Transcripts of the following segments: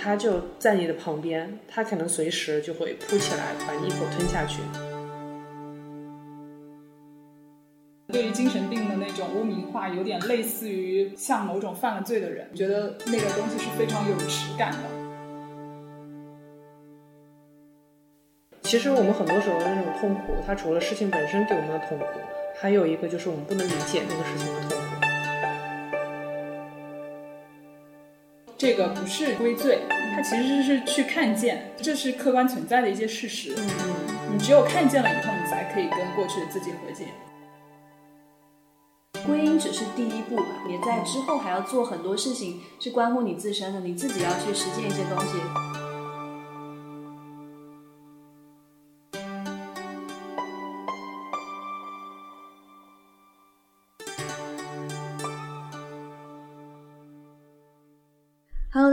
它就在你的旁边，它可能随时就会扑起来把你一口吞下去。对于精神病的那种污名化，有点类似于像某种犯了罪的人，觉得那个东西是非常有耻感的。其实我们很多时候的那种痛苦，它除了事情本身给我们的痛苦，还有一个就是我们不能理解那个事情的痛苦。这个不是归罪，它其实是去看见，这是客观存在的一些事实。嗯嗯，你只有看见了以后，你才可以跟过去的自己和解。归因只是第一步吧，也在之后还要做很多事情，是关乎你自身的，你自己要去实践一些东西。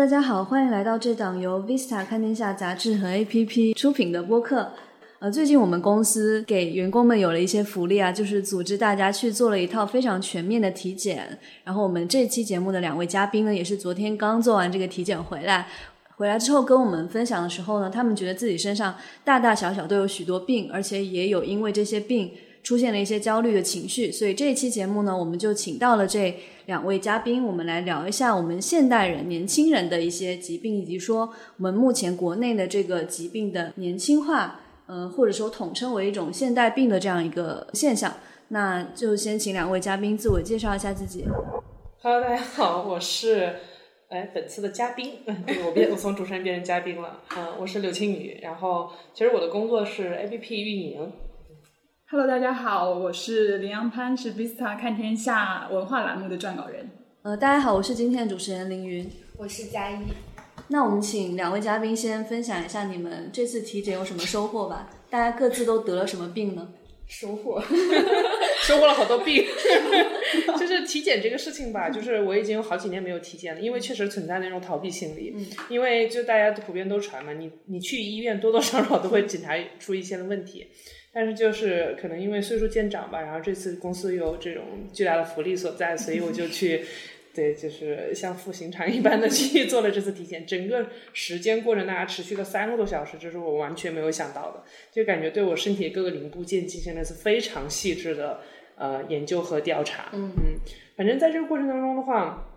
大家好，欢迎来到这档由 Vista 看天下杂志和 APP 出品的播客。呃，最近我们公司给员工们有了一些福利啊，就是组织大家去做了一套非常全面的体检。然后我们这期节目的两位嘉宾呢，也是昨天刚做完这个体检回来，回来之后跟我们分享的时候呢，他们觉得自己身上大大小小都有许多病，而且也有因为这些病出现了一些焦虑的情绪。所以这一期节目呢，我们就请到了这两位嘉宾，我们来聊一下我们现代人、年轻人的一些疾病，以及说我们目前国内的这个疾病的年轻化。呃，或者说统称为一种现代病的这样一个现象，那就先请两位嘉宾自我介绍一下自己。Hello，大家好，我是哎本次的嘉宾，我变我从主持人变成嘉宾了，嗯，我是刘青宇，然后其实我的工作是 APP 运营。Hello，大家好，我是林阳潘，是 Vista 看天下文化栏目的撰稿人。呃，大家好，我是今天的主持人凌云，我是佳一。那我们请两位嘉宾先分享一下你们这次体检有什么收获吧？大家各自都得了什么病呢？收获，收获了好多病。就是体检这个事情吧，就是我已经有好几年没有体检了，因为确实存在那种逃避心理。嗯。因为就大家普遍都传嘛，你你去医院多多少少都会检查出一些的问题，但是就是可能因为岁数渐长吧，然后这次公司有这种巨大的福利所在，所以我就去。对，就是像赴刑场一般的去做了这次体检，整个时间过程大概持续了三个多小时，这是我完全没有想到的，就感觉对我身体各个零部件进行了一次非常细致的呃研究和调查。嗯嗯，反正在这个过程当中的话，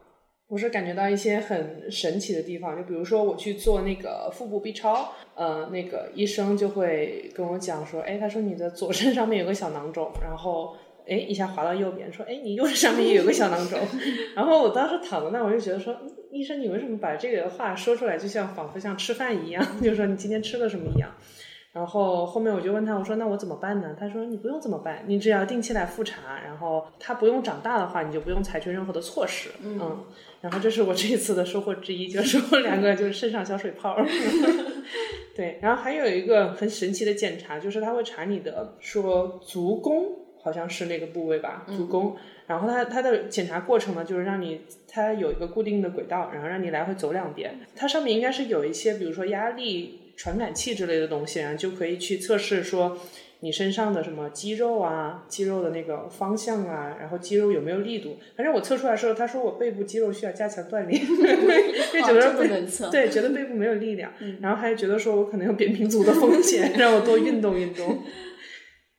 我是感觉到一些很神奇的地方，就比如说我去做那个腹部 B 超，呃，那个医生就会跟我讲说，哎，他说你的左肾上面有个小囊肿，然后。哎，一下滑到右边，说：“哎，你右上面也 有个小囊肿。”然后我当时躺在那，我就觉得说：“医生，你为什么把这个话说出来，就像仿佛像吃饭一样，就说你今天吃了什么一样。”然后后面我就问他，我说：“那我怎么办呢？”他说：“你不用怎么办，你只要定期来复查，然后它不用长大的话，你就不用采取任何的措施。”嗯。然后这是我这一次的收获之一，就是我两个就是肾上小水泡。对，然后还有一个很神奇的检查，就是他会查你的说足弓。好像是那个部位吧，足弓。然后它它的检查过程呢，就是让你它有一个固定的轨道，然后让你来回走两遍。它上面应该是有一些，比如说压力传感器之类的东西，然后就可以去测试说你身上的什么肌肉啊，肌肉的那个方向啊，然后肌肉有没有力度。反正我测出来的时候，他说我背部肌肉需要加强锻炼，就觉得背对觉得背部没有力量，然后还觉得说我可能有扁平足的风险，让我多运动运动。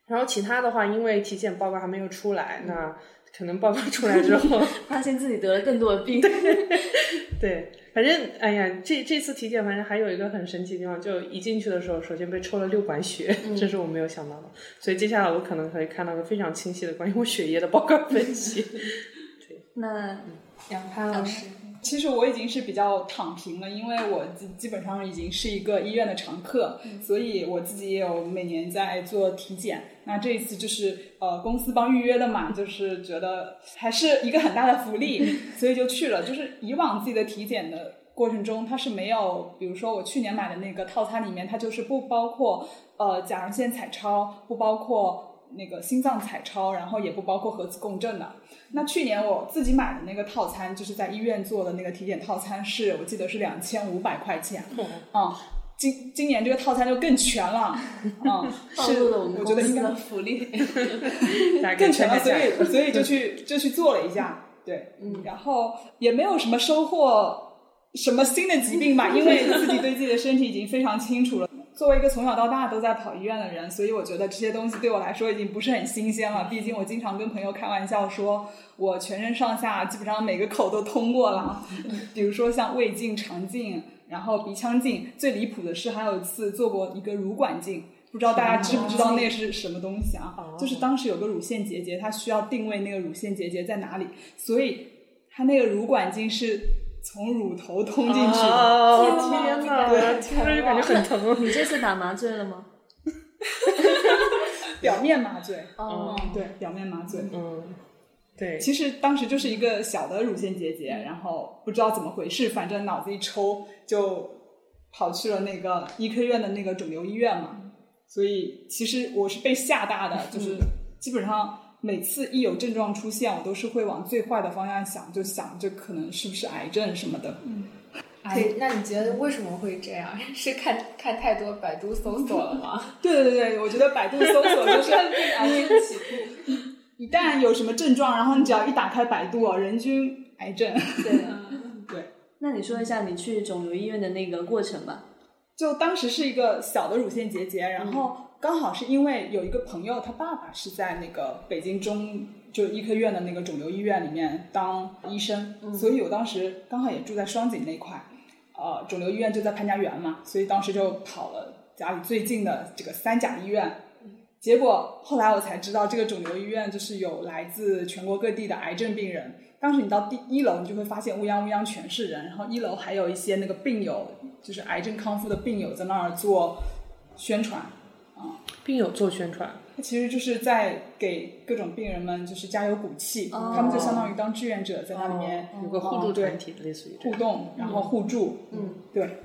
然后其他的话，因为体检报告还没有出来，那可能报告出来之后，发现自己得了更多的病。对，对反正哎呀，这这次体检反正还有一个很神奇的地方，就一进去的时候，首先被抽了六管血，这是我没有想到的。所以接下来我可能可以看到个非常清晰的关于我血液的报告分析。对，那杨潘老师。其实我已经是比较躺平了，因为我基基本上已经是一个医院的常客，所以我自己也有每年在做体检。那这一次就是呃公司帮预约的嘛，就是觉得还是一个很大的福利，所以就去了。就是以往自己的体检的过程中，它是没有，比如说我去年买的那个套餐里面，它就是不包括呃甲状腺彩超，不包括。那个心脏彩超，然后也不包括核磁共振的。那去年我自己买的那个套餐，就是在医院做的那个体检套餐，是我记得是两千五百块钱。嗯，今今年这个套餐就更全了。嗯，是，我觉得应该福利 更全了，所以所以就去 就去做了一下。对，嗯，然后也没有什么收获什么新的疾病吧，因为自己对自己的身体已经非常清楚了。作为一个从小到大都在跑医院的人，所以我觉得这些东西对我来说已经不是很新鲜了。毕竟我经常跟朋友开玩笑说，我全身上下基本上每个口都通过了，比如说像胃镜、肠镜，然后鼻腔镜。最离谱的是，还有一次做过一个乳管镜，不知道大家知不知道那是什么东西啊？就是当时有个乳腺结节，它需要定位那个乳腺结节在哪里，所以它那个乳管镜是。从乳头通进去，哦天哪！听着就感觉很疼。你这次打麻醉了吗？表面麻醉。哦，对，表面麻醉。嗯，对。其实当时就是一个小的乳腺结节，然后不知道怎么回事，反正脑子一抽就跑去了那个医科院的那个肿瘤医院嘛。所以其实我是被吓大的，就是基本上。每次一有症状出现，我都是会往最坏的方向想，就想这可能是不是癌症什么的。嗯，哎，那你觉得为什么会这样？是看看太多百度搜索了吗？对对对我觉得百度搜索就是 癌症起步。一旦有什么症状，然后你只要一打开百度，人均癌症。对，对。那你说一下你去肿瘤医院的那个过程吧。就当时是一个小的乳腺结节，然后。刚好是因为有一个朋友，他爸爸是在那个北京中就医科院的那个肿瘤医院里面当医生，所以我当时刚好也住在双井那块，呃，肿瘤医院就在潘家园嘛，所以当时就跑了家里最近的这个三甲医院。结果后来我才知道，这个肿瘤医院就是有来自全国各地的癌症病人。当时你到第一楼，你就会发现乌泱乌泱全是人，然后一楼还有一些那个病友，就是癌症康复的病友在那儿做宣传。病友做宣传，他其实就是在给各种病人们就是加油鼓气，他们就相当于当志愿者在那里面有个互助团体，类似于互动，然后互助，嗯，对。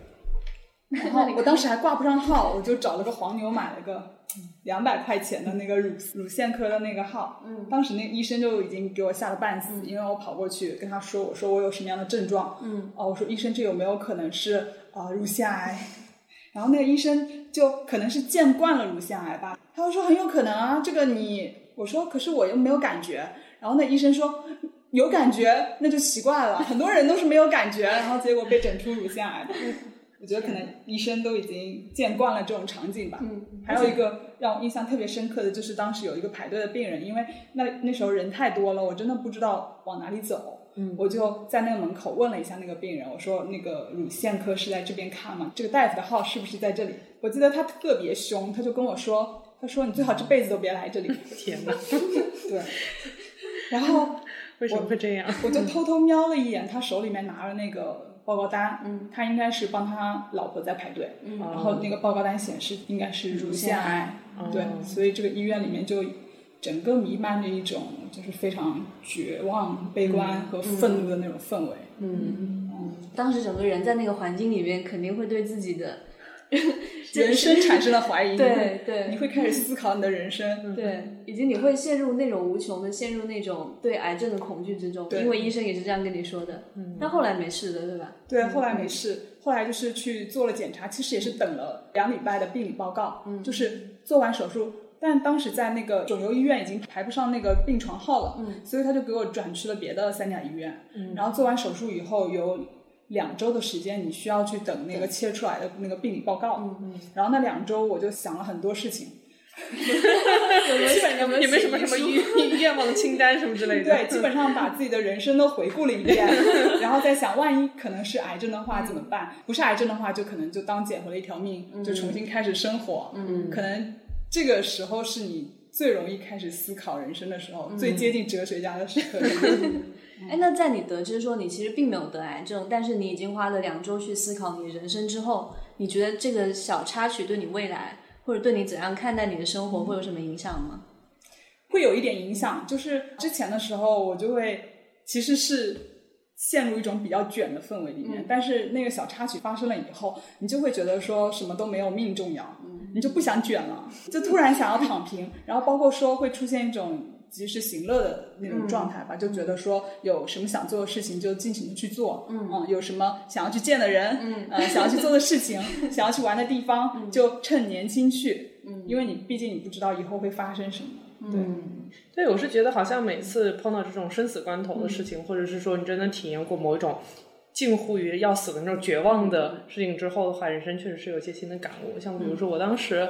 然后我当时还挂不上号，我就找了个黄牛买了个两百块钱的那个乳乳腺科的那个号，嗯，当时那医生就已经给我吓得半死，因为我跑过去跟他说，我说我有什么样的症状，嗯，哦，我说医生这有没有可能是啊乳腺癌？然后那个医生就可能是见惯了乳腺癌吧，他说很有可能啊，这个你我说可是我又没有感觉，然后那医生说有感觉那就奇怪了，很多人都是没有感觉，然后结果被诊出乳腺癌的。我觉得可能医生都已经见惯了这种场景吧。嗯，还有一个让我印象特别深刻的就是当时有一个排队的病人，因为那那时候人太多了，我真的不知道往哪里走。嗯，我就在那个门口问了一下那个病人，我说那个乳腺科是在这边看吗？这个大夫的号是不是在这里？我记得他特别凶，他就跟我说，他说你最好这辈子都别来这里。天哪！对。然后 为什么会这样？我就偷偷瞄了一眼，他手里面拿了那个报告单，嗯，他应该是帮他老婆在排队，嗯，然后那个报告单显示应该是乳腺癌，对，所以这个医院里面就。整个弥漫着一种就是非常绝望、悲观和愤怒的那种氛围。嗯嗯，当时整个人在那个环境里面，肯定会对自己的 人生产生了怀疑。对对，你会开始思考你的人生。对，以及你会陷入那种无穷的、陷入那种对癌症的恐惧之中。因为医生也是这样跟你说的。嗯。但后来没事的，对吧？对，后来没事。后来就是去做了检查，其实也是等了两礼拜的病理报告。嗯。就是做完手术。但当时在那个肿瘤医院已经排不上那个病床号了，嗯，所以他就给我转去了别的三甲医院，嗯，然后做完手术以后有两周的时间，你需要去等那个切出来的那个病理报告，嗯嗯，然后那两周我就想了很多事情，基本有没什么什么愿愿望清单什么之类的，对，基本上把自己的人生都回顾了一遍，然后再想万一可能是癌症的话怎么办？不是癌症的话，就可能就当捡回了一条命，就重新开始生活，嗯，可能这个时候是你。最容易开始思考人生的时候，最接近哲学家的时候。哎，那在你得知说你其实并没有得癌症，但是你已经花了两周去思考你人生之后，你觉得这个小插曲对你未来或者对你怎样看待你的生活会有什么影响吗？会有一点影响，就是之前的时候我就会其实是陷入一种比较卷的氛围里面，但是那个小插曲发生了以后，你就会觉得说什么都没有命重要。你就不想卷了，就突然想要躺平，然后包括说会出现一种及时行乐的那种状态吧，就觉得说有什么想做的事情就尽情的去做，嗯，有什么想要去见的人，嗯，呃，想要去做的事情，想要去玩的地方，就趁年轻去，嗯，因为你毕竟你不知道以后会发生什么，对，对，我是觉得好像每次碰到这种生死关头的事情，或者是说你真的体验过某一种。近乎于要死的那种绝望的事情之后的话，人生确实是有一些新的感悟。像比如说我当时，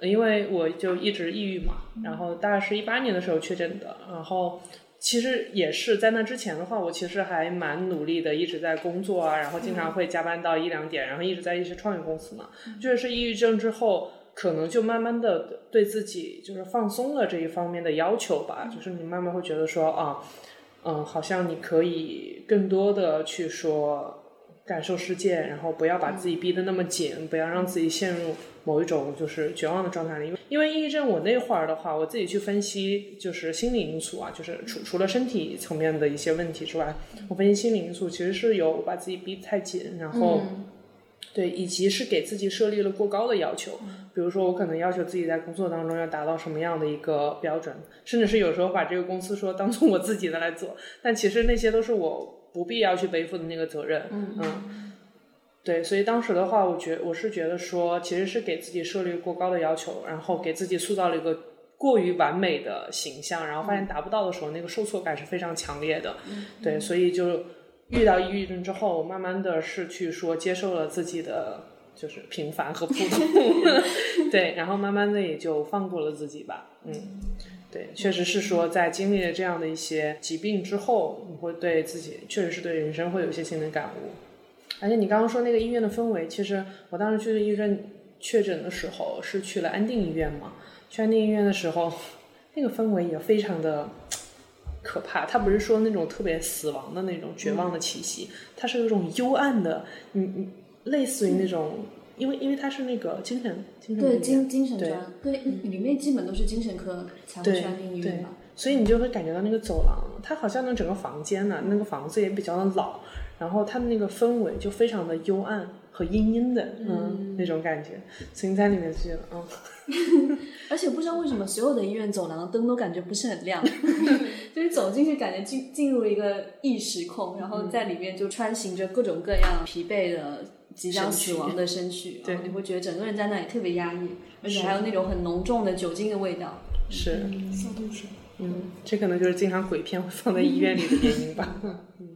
因为我就一直抑郁嘛，然后大概是一八年的时候确诊的，然后。其实也是在那之前的话，我其实还蛮努力的，一直在工作啊，然后经常会加班到一两点，然后一直在一些创业公司嘛。就是抑郁症之后，可能就慢慢的对自己就是放松了这一方面的要求吧。就是你慢慢会觉得说啊，嗯，好像你可以更多的去说。感受世界，然后不要把自己逼得那么紧，不要让自己陷入某一种就是绝望的状态里。因为因为抑郁症，我那会儿的话，我自己去分析，就是心理因素啊，就是除除了身体层面的一些问题之外，我分析心理因素其实是有把自己逼太紧，然后对，以及是给自己设立了过高的要求。比如说，我可能要求自己在工作当中要达到什么样的一个标准，甚至是有时候把这个公司说当做我自己的来做，但其实那些都是我。不必要去背负的那个责任，嗯，对，所以当时的话，我觉我是觉得说，其实是给自己设立过高的要求，然后给自己塑造了一个过于完美的形象，然后发现达不到的时候，那个受挫感是非常强烈的，对，所以就遇到抑郁症之后，慢慢的是去说接受了自己的就是平凡和普通，对，然后慢慢的也就放过了自己吧，嗯。对，确实是说，在经历了这样的一些疾病之后，你会对自己，确实是对人生会有一些新的感悟。而且你刚刚说那个医院的氛围，其实我当时去医院确诊的时候是去了安定医院嘛。去安定医院的时候，那个氛围也非常的可怕。他不是说那种特别死亡的那种绝望的气息，它是有种幽暗的，你你类似于那种。因为因为它是那个精神精神对精精神专对里面基本都是精神科才会去医院嘛，所以你就会感觉到那个走廊，它好像那整个房间呢，那个房子也比较的老，然后他们那个氛围就非常的幽暗和阴阴的，嗯，那种感觉，所以你在里面就觉得，嗯，而且不知道为什么所有的医院走廊的灯都感觉不是很亮 就是走进去感觉进进入一个异时空，然后在里面就穿行着各种各样疲惫的。即将死亡的身躯，对，你会觉得整个人在那里特别压抑，而且还有那种很浓重的酒精的味道。是，消毒水。嗯，这可能就是经常鬼片会放在医院里的原因吧。嗯嗯。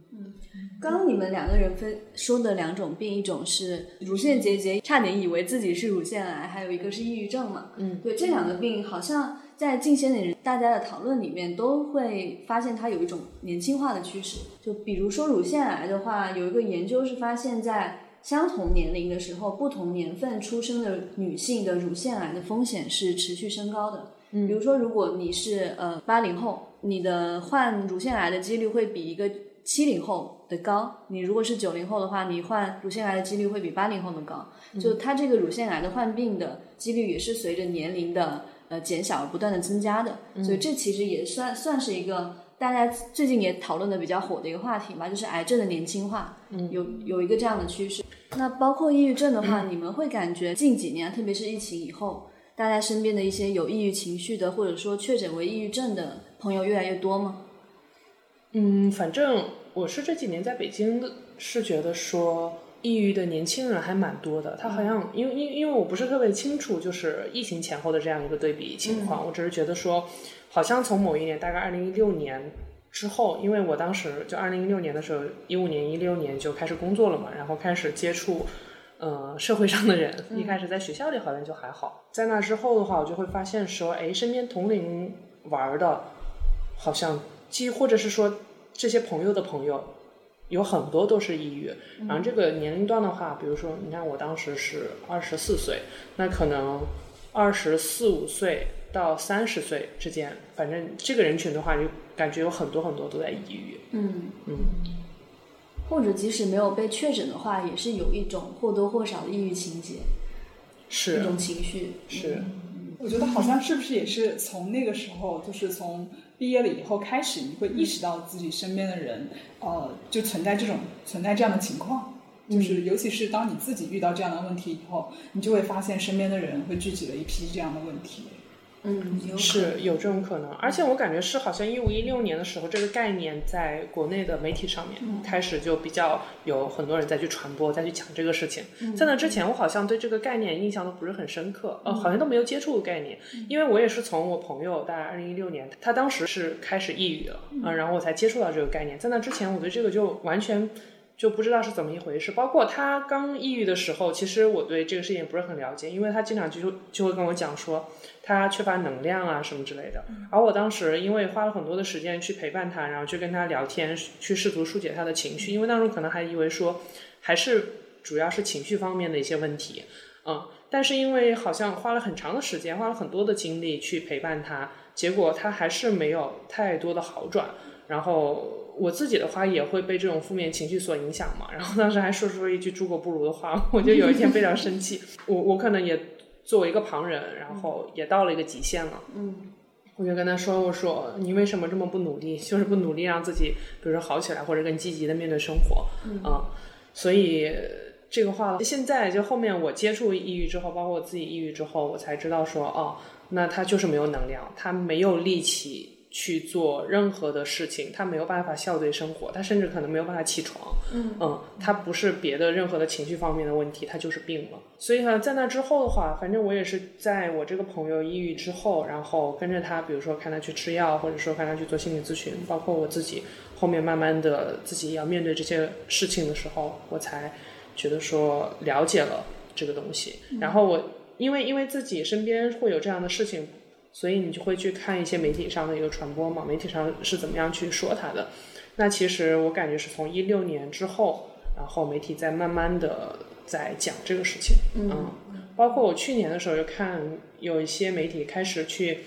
刚刚你们两个人分说的两种病，一种是乳腺结节，差点以为自己是乳腺癌，还有一个是抑郁症嘛。嗯。对这两个病，好像在近些年大家的讨论里面，都会发现它有一种年轻化的趋势。就比如说乳腺癌的话，有一个研究是发现，在相同年龄的时候，不同年份出生的女性的乳腺癌的风险是持续升高的。嗯，比如说，如果你是呃八零后，你的患乳腺癌的几率会比一个七零后的高；你如果是九零后的话，你患乳腺癌的几率会比八零后的高。就它这个乳腺癌的患病的几率也是随着年龄的呃减小而不断的增加的。所以这其实也算算是一个。大家最近也讨论的比较火的一个话题吧，就是癌症的年轻化，有有一个这样的趋势。那包括抑郁症的话，你们会感觉近几年，特别是疫情以后，大家身边的一些有抑郁情绪的，或者说确诊为抑郁症的朋友越来越多吗？嗯，反正我是这几年在北京是觉得说抑郁的年轻人还蛮多的。他好像因为因因为我不是特别清楚，就是疫情前后的这样一个对比情况，我只是觉得说。好像从某一年，大概二零一六年之后，因为我当时就二零一六年的时候，一五年、一六年就开始工作了嘛，然后开始接触，呃，社会上的人。一开始在学校里好像就还好，在那之后的话，我就会发现说，哎，身边同龄玩的，好像，既或者是说这些朋友的朋友，有很多都是抑郁。然后这个年龄段的话，比如说，你看我当时是二十四岁，那可能二十四五岁。到三十岁之间，反正这个人群的话，就感觉有很多很多都在抑郁。嗯嗯，或者即使没有被确诊的话，也是有一种或多或少的抑郁情节，是一种情绪。是，我觉得好像是不是也是从那个时候，就是从毕业了以后开始，你会意识到自己身边的人，呃，就存在这种存在这样的情况。就是尤其是当你自己遇到这样的问题以后，你就会发现身边的人会聚集了一批这样的问题。嗯，是有这种可能，而且我感觉是好像一五一六年的时候，这个概念在国内的媒体上面开始就比较有很多人在去传播，再去讲这个事情。在那之前，我好像对这个概念印象都不是很深刻，呃，好像都没有接触过概念，因为我也是从我朋友大概二零一六年，他当时是开始抑郁了，嗯，然后我才接触到这个概念。在那之前，我对这个就完全。就不知道是怎么一回事。包括他刚抑郁的时候，其实我对这个事情不是很了解，因为他经常就就会跟我讲说他缺乏能量啊什么之类的。而我当时因为花了很多的时间去陪伴他，然后去跟他聊天，去试图疏解他的情绪，因为当时可能还以为说还是主要是情绪方面的一些问题，嗯。但是因为好像花了很长的时间，花了很多的精力去陪伴他，结果他还是没有太多的好转，然后。我自己的话也会被这种负面情绪所影响嘛，然后当时还说出了一句猪狗不如的话，我就有一天非常生气，我我可能也作为一个旁人，然后也到了一个极限了，嗯，我就跟他说，我说你为什么这么不努力，就是不努力让自己，比如说好起来，或者更积极的面对生活，嗯，所以这个话现在就后面我接触抑郁之后，包括我自己抑郁之后，我才知道说，哦，那他就是没有能量，他没有力气。去做任何的事情，他没有办法笑对生活，他甚至可能没有办法起床。嗯嗯，他不是别的任何的情绪方面的问题，他就是病了。所以呢，在那之后的话，反正我也是在我这个朋友抑郁之后，然后跟着他，比如说看他去吃药，或者说看他去做心理咨询，包括我自己后面慢慢的自己要面对这些事情的时候，我才觉得说了解了这个东西。然后我因为因为自己身边会有这样的事情。所以你就会去看一些媒体上的一个传播嘛，媒体上是怎么样去说它的？那其实我感觉是从一六年之后，然后媒体在慢慢的在讲这个事情，嗯，包括我去年的时候就看有一些媒体开始去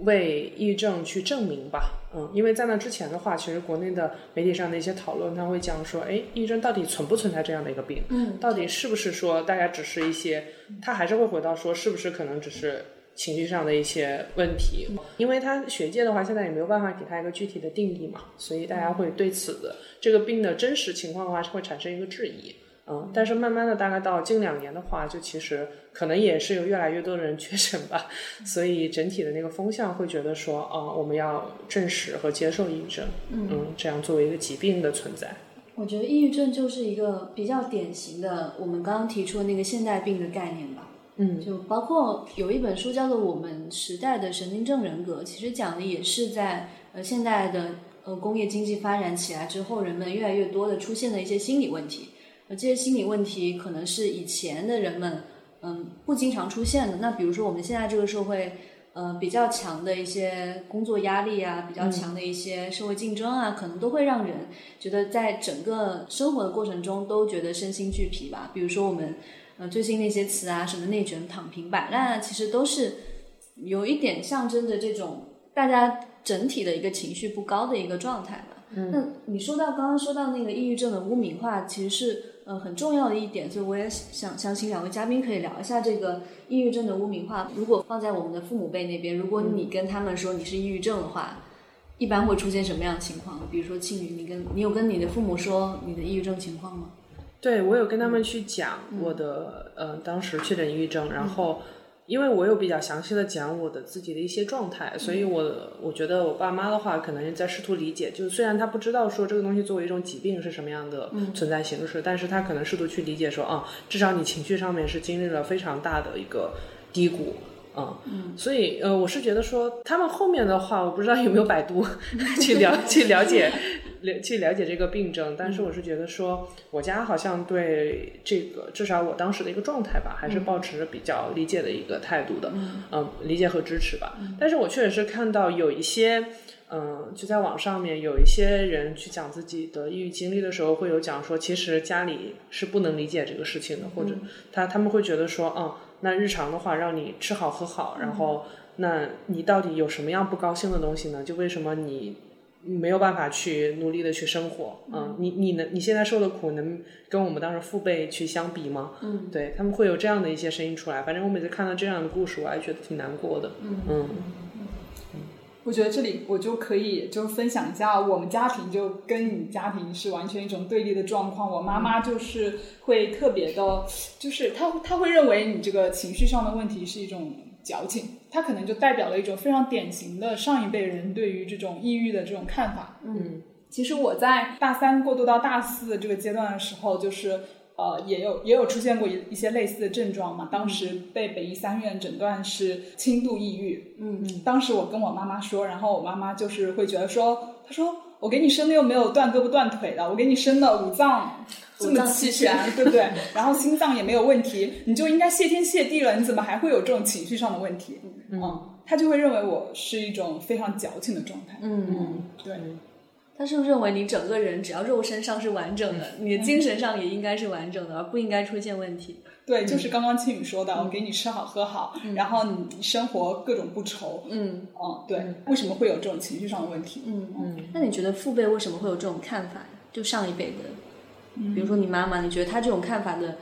为抑郁症去证明吧，嗯，因为在那之前的话，其实国内的媒体上的一些讨论，他会讲说，哎，抑郁症到底存不存在这样的一个病？嗯，到底是不是说大家只是一些，他还是会回到说，是不是可能只是。情绪上的一些问题，因为他学界的话，现在也没有办法给他一个具体的定义嘛，所以大家会对此的这个病的真实情况的话，是会产生一个质疑。嗯，但是慢慢的，大概到近两年的话，就其实可能也是有越来越多的人 确诊吧，所以整体的那个风向会觉得说，啊，我们要正视和接受抑郁症，嗯，这样作为一个疾病的存在。我觉得抑郁症就是一个比较典型的我们刚刚提出的那个现代病的概念吧。嗯，就包括有一本书叫做《我们时代的神经症人格》，其实讲的也是在呃现代的呃工业经济发展起来之后，人们越来越多的出现的一些心理问题。呃，这些心理问题可能是以前的人们嗯不经常出现的。那比如说我们现在这个社会，呃比较强的一些工作压力啊，比较强的一些社会竞争啊，可能都会让人觉得在整个生活的过程中都觉得身心俱疲吧。比如说我们。呃，最近那些词啊，什么内卷、躺平、摆烂啊，其实都是有一点象征着这种大家整体的一个情绪不高的一个状态吧。嗯，那你说到刚刚说到那个抑郁症的污名化，其实是呃很重要的一点，所以我也想想请两位嘉宾可以聊一下这个抑郁症的污名化。如果放在我们的父母辈那边，如果你跟他们说你是抑郁症的话，一般会出现什么样的情况？比如说庆宇，你跟你有跟你的父母说你的抑郁症情况吗？对，我有跟他们去讲我的呃当时确诊抑郁症，然后因为我有比较详细的讲我的自己的一些状态，所以我我觉得我爸妈的话可能在试图理解，就虽然他不知道说这个东西作为一种疾病是什么样的存在形式，但是他可能试图去理解说啊，至少你情绪上面是经历了非常大的一个低谷。嗯，所以呃，我是觉得说他们后面的话，我不知道有没有百度 去了去了解了去了解这个病症，但是我是觉得说，我家好像对这个至少我当时的一个状态吧，还是保持着比较理解的一个态度的，嗯，理解和支持吧。但是我确实是看到有一些，嗯，就在网上面有一些人去讲自己的抑郁经历的时候，会有讲说，其实家里是不能理解这个事情的，或者他他们会觉得说，嗯。那日常的话，让你吃好喝好，然后，那你到底有什么样不高兴的东西呢？就为什么你没有办法去努力的去生活？嗯，你你能你现在受的苦能跟我们当时父辈去相比吗？嗯，对他们会有这样的一些声音出来。反正我每次看到这样的故事，我还觉得挺难过的。嗯嗯。我觉得这里我就可以就分享一下，我们家庭就跟你家庭是完全一种对立的状况。我妈妈就是会特别的，就是她她会认为你这个情绪上的问题是一种矫情，她可能就代表了一种非常典型的上一辈人对于这种抑郁的这种看法。嗯，其实我在大三过渡到大四的这个阶段的时候，就是。呃，也有也有出现过一一些类似的症状嘛。当时被北医三院诊断是轻度抑郁。嗯嗯。当时我跟我妈妈说，然后我妈妈就是会觉得说，她说我给你生的又没有断胳膊断腿的，我给你生的五脏这么齐全，对不对？然后心脏也没有问题，你就应该谢天谢地了，你怎么还会有这种情绪上的问题？嗯，他就会认为我是一种非常矫情的状态。嗯嗯，对。他是不是认为你整个人只要肉身上是完整的，嗯你的精神上也应该是完整的，而不应该出现问题？对，就是刚刚青宇说的，我给你吃好喝好，然后你生活各种不愁。嗯哦，对，为什么会有这种情绪上的问题？嗯嗯。那你觉得父辈为什么会有这种看法？就上一辈的，比如说你妈妈，你觉得她这种看法的，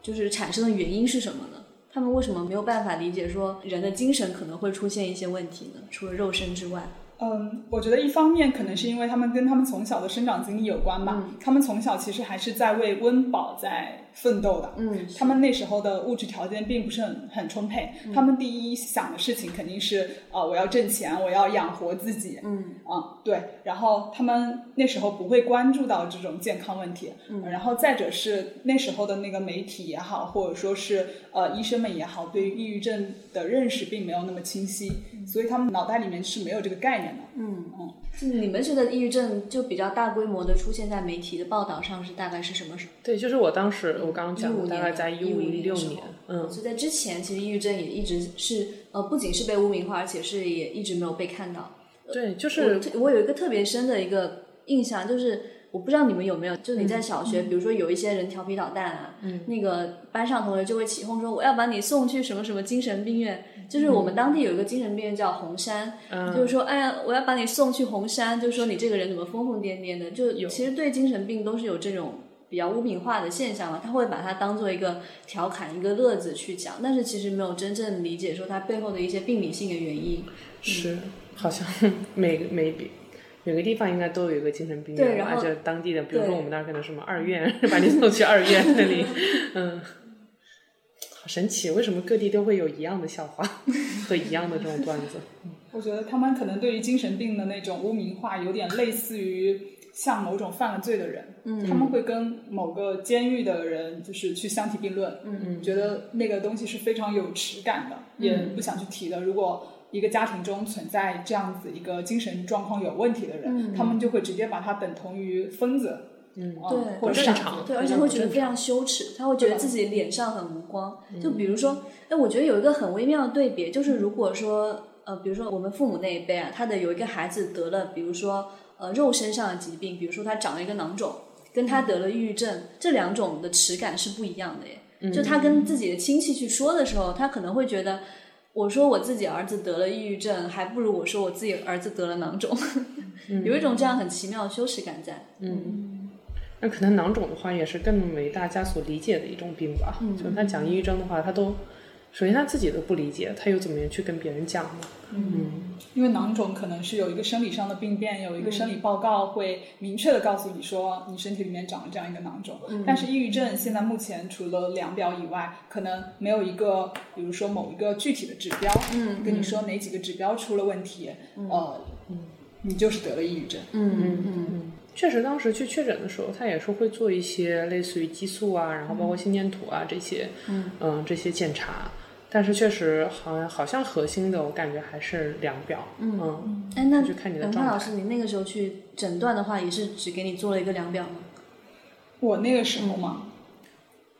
就是产生的原因是什么呢？他们为什么没有办法理解说人的精神可能会出现一些问题呢？除了肉身之外，嗯，我觉得一方面可能是因为他们跟他们从小的生长经历有关吧。他们从小其实还是在为温饱在奋斗的。嗯，他们那时候的物质条件并不是很很充沛。他们第一想的事情肯定是呃，我要挣钱，我要养活自己。嗯啊、对。然后他们那时候不会关注到这种健康问题。嗯。然后再者是那时候的那个媒体也好，或者说是呃医生们也好，对于抑郁症的认识并没有那么清晰，所以他们脑袋里面是没有这个概念的。嗯嗯。你们觉得抑郁症就比较大规模的出现在媒体的报道上是大概是什么时候？对，就是我当时我刚刚讲15的，大概在一五一六年，嗯，所以在之前，其实抑郁症也一直是呃，不仅是被污名化，而且是也一直没有被看到。对，就是我我有一个特别深的一个印象，就是我不知道你们有没有，就你在小学，比如说有一些人调皮捣蛋啊，嗯。那个班上同学就会起哄说我要把你送去什么什么精神病院，就是我们当地有一个精神病院叫红山，嗯。就是说哎呀我要把你送去红山，就是说你这个人怎么疯疯癫癫的，就其实对精神病都是有这种。比较污名化的现象嘛，他会把它当做一个调侃、一个乐子去讲，但是其实没有真正理解说它背后的一些病理性的原因。是好像 每个每个地方应该都有一个精神病院，对然后而且当地的，比如说我们那儿可能什么二院，把你送去二院那里，嗯，好神奇，为什么各地都会有一样的笑话 和一样的这种段子？我觉得他们可能对于精神病的那种污名化，有点类似于像某种犯了罪的人，嗯，他们会跟某个监狱的人就是去相提并论，嗯嗯，觉得那个东西是非常有耻感的，也不想去提的。如果一个家庭中存在这样子一个精神状况有问题的人，他们就会直接把他等同于疯子，嗯啊对，或者傻正常子，对，而且会觉得非常羞耻，他会觉得自己脸上很无光。就比如说，哎，我觉得有一个很微妙的对比，就是如果说，呃，比如说我们父母那一辈啊，他的有一个孩子得了，比如说呃肉身上的疾病，比如说他长了一个囊肿，跟他得了抑郁症，这两种的耻感是不一样的耶。就他跟自己的亲戚去说的时候，他可能会觉得。我说我自己儿子得了抑郁症，还不如我说我自己儿子得了囊肿，有一种这样很奇妙的羞耻感在。嗯那可能囊肿的话，也是更为大家所理解的一种病吧。嗯就他讲抑郁症的话，他都首先他自己都不理解，他又怎么样去跟别人讲呢？嗯因为囊肿可能是有一个生理上的病变，有一个生理报告会明确的告诉你说你身体里面长了这样一个囊肿。但是抑郁症现在目前除了量表以外，可能没有一个，比如说某一个具体的指标，嗯，跟你说哪几个指标出了问题，呃，嗯你就是得了抑郁症。嗯嗯确实，当时去确诊的时候，他也是会做一些类似于激素啊，然后包括心电图啊这些，嗯这些检查。但是确实好像好像核心的，我感觉还是量表，嗯，哎，那就看你的文状态涛老师，你那个时候去诊断的话，也是只给你做了一个量表吗？我那个时候嘛，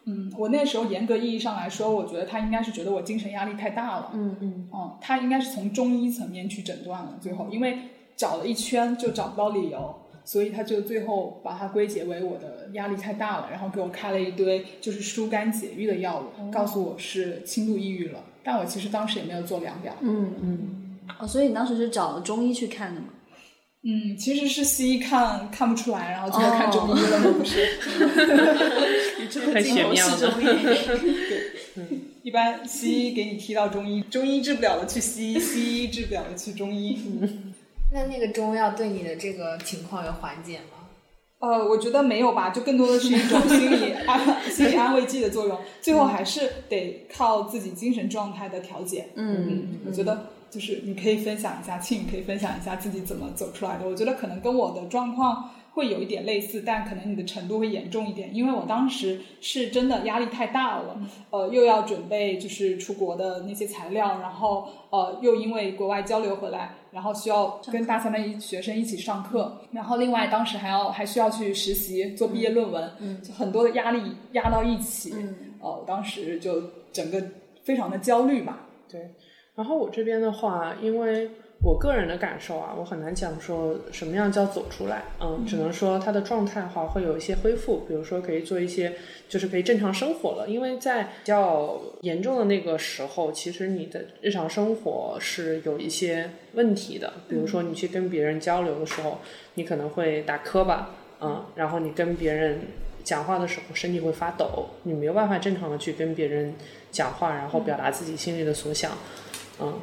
嗯，我那时候严格意义上来说，我觉得他应该是觉得我精神压力太大了，嗯嗯嗯，他应该是从中医层面去诊断了，最后因为找了一圈就找不到理由，所以他就最后把它归结为我的压力太大了，然后给我开了一堆就是疏肝解郁的药物，告诉我是轻度抑郁了。但我其实当时也没有做量表，嗯嗯。哦，所以你当时是找中医去看的吗？嗯，其实是西医看看不出来，然后最后看中医了，不是？太玄妙 对。一般西医给你提到中医，中医治不了的去西医，西医治不了的去中医。那那个中药对你的这个情况有缓解吗？呃，我觉得没有吧，就更多的是一种心理安 心理安慰剂的作用，最后还是得靠自己精神状态的调节。嗯我觉得就是你可以分享一下，庆宇可以分享一下自己怎么走出来的。我觉得可能跟我的状况会会有一点类似，但可能你的程度会严重一点。因为我当时是真的压力太大了，呃，又要准备就是出国的那些材料，然后呃，又因为国外交流回来，然后需要跟大三的学生一起上课，然后另外当时还要还需要去实习做毕业论文，就很多的压力压到一起，呃，我当时就整个非常的焦虑吧。对，然后我这边的话，因为我个人的感受啊，我很难讲说什么样叫走出来，嗯，只能说他的状态的话会有一些恢复，比如说可以做一些，就是可以正常生活了。因为在比较严重的那个时候，其实你的日常生活是有一些问题的，比如说你去跟别人交流的时候，你可能会打磕巴，嗯，然后你跟别人讲话的时候身体会发抖，你没有办法正常的去跟别人讲话，然后表达自己心里的所想，嗯，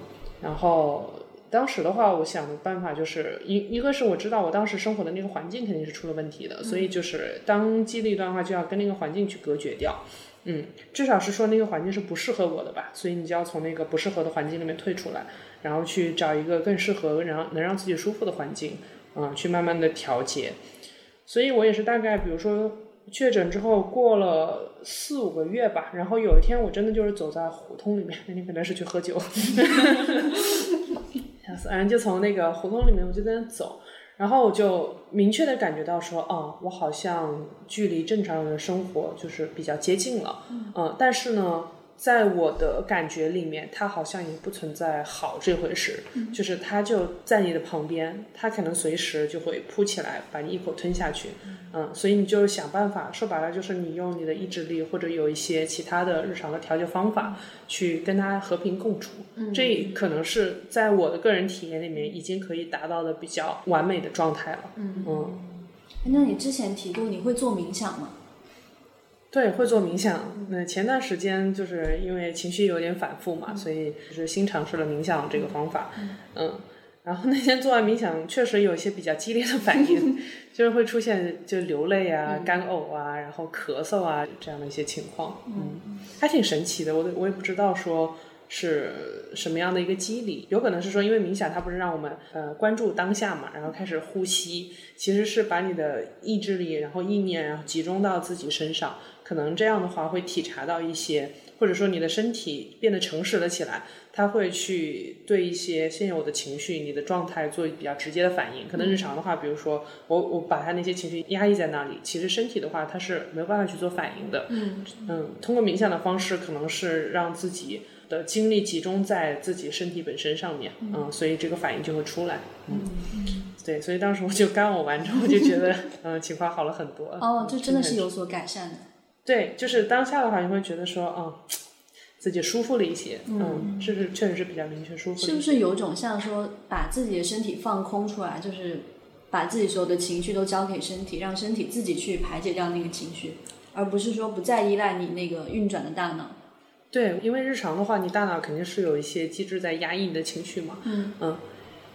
然后。当时的话，我想的办法就是一一个是我知道我当时生活的那个环境肯定是出了问题的，所以就是当机立断的话，就要跟那个环境去隔绝掉。嗯，至少是说那个环境是不适合我的吧，所以你就要从那个不适合的环境里面退出来，然后去找一个更适合、然后能让自己舒服的环境，嗯，去慢慢的调节。所以我也是大概比如说确诊之后过了四五个月吧，然后有一天我真的就是走在胡同里面，那天可能是去喝酒。反正就从那个胡同里面，我就在那走，然后我就明确的感觉到说，哦，我好像距离正常人的生活就是比较接近了，嗯，但是呢。在我的感觉里面，它好像也不存在好这回事，就是它就在你的旁边，它可能随时就会扑起来把你一口吞下去，嗯，所以你就想办法，说白了就是你用你的意志力或者有一些其他的日常的调节方法去跟它和平共处，这可能是在我的个人体验里面已经可以达到的比较完美的状态了，嗯。嗯。那你之前提过你会做冥想吗？对，会做冥想。那前段时间就是因为情绪有点反复嘛，所以就是新尝试了冥想这个方法。嗯，然后那天做完冥想，确实有一些比较激烈的反应，就是会出现就流泪啊、干呕啊、然后咳嗽啊这样的一些情况。嗯，还挺神奇的，我我也不知道说。是什么样的一个机理？有可能是说，因为冥想它不是让我们呃关注当下嘛，然后开始呼吸，其实是把你的意志力，然后意念，然后集中到自己身上，可能这样的话会体察到一些，或者说你的身体变得诚实了起来，它会去对一些现有的情绪、你的状态做比较直接的反应。可能日常的话，比如说我我把他那些情绪压抑在那里，其实身体的话它是没有办法去做反应的。嗯嗯，通过冥想的方式，可能是让自己。的精力集中在自己身体本身上面，嗯，所以这个反应就会出来，嗯，对，所以当时我就干呕完之后就觉得，嗯，情况好了很多。哦，这真的是有所改善的。对，就是当下的话，你会觉得说，嗯，自己舒服了一些，嗯，这是确实是比较明确舒服。是不是有种像说把自己的身体放空出来，就是把自己所有的情绪都交给身体，让身体自己去排解掉那个情绪，而不是说不再依赖你那个运转的大脑。对，因为日常的话，你大脑肯定是有一些机制在压抑你的情绪嘛。嗯嗯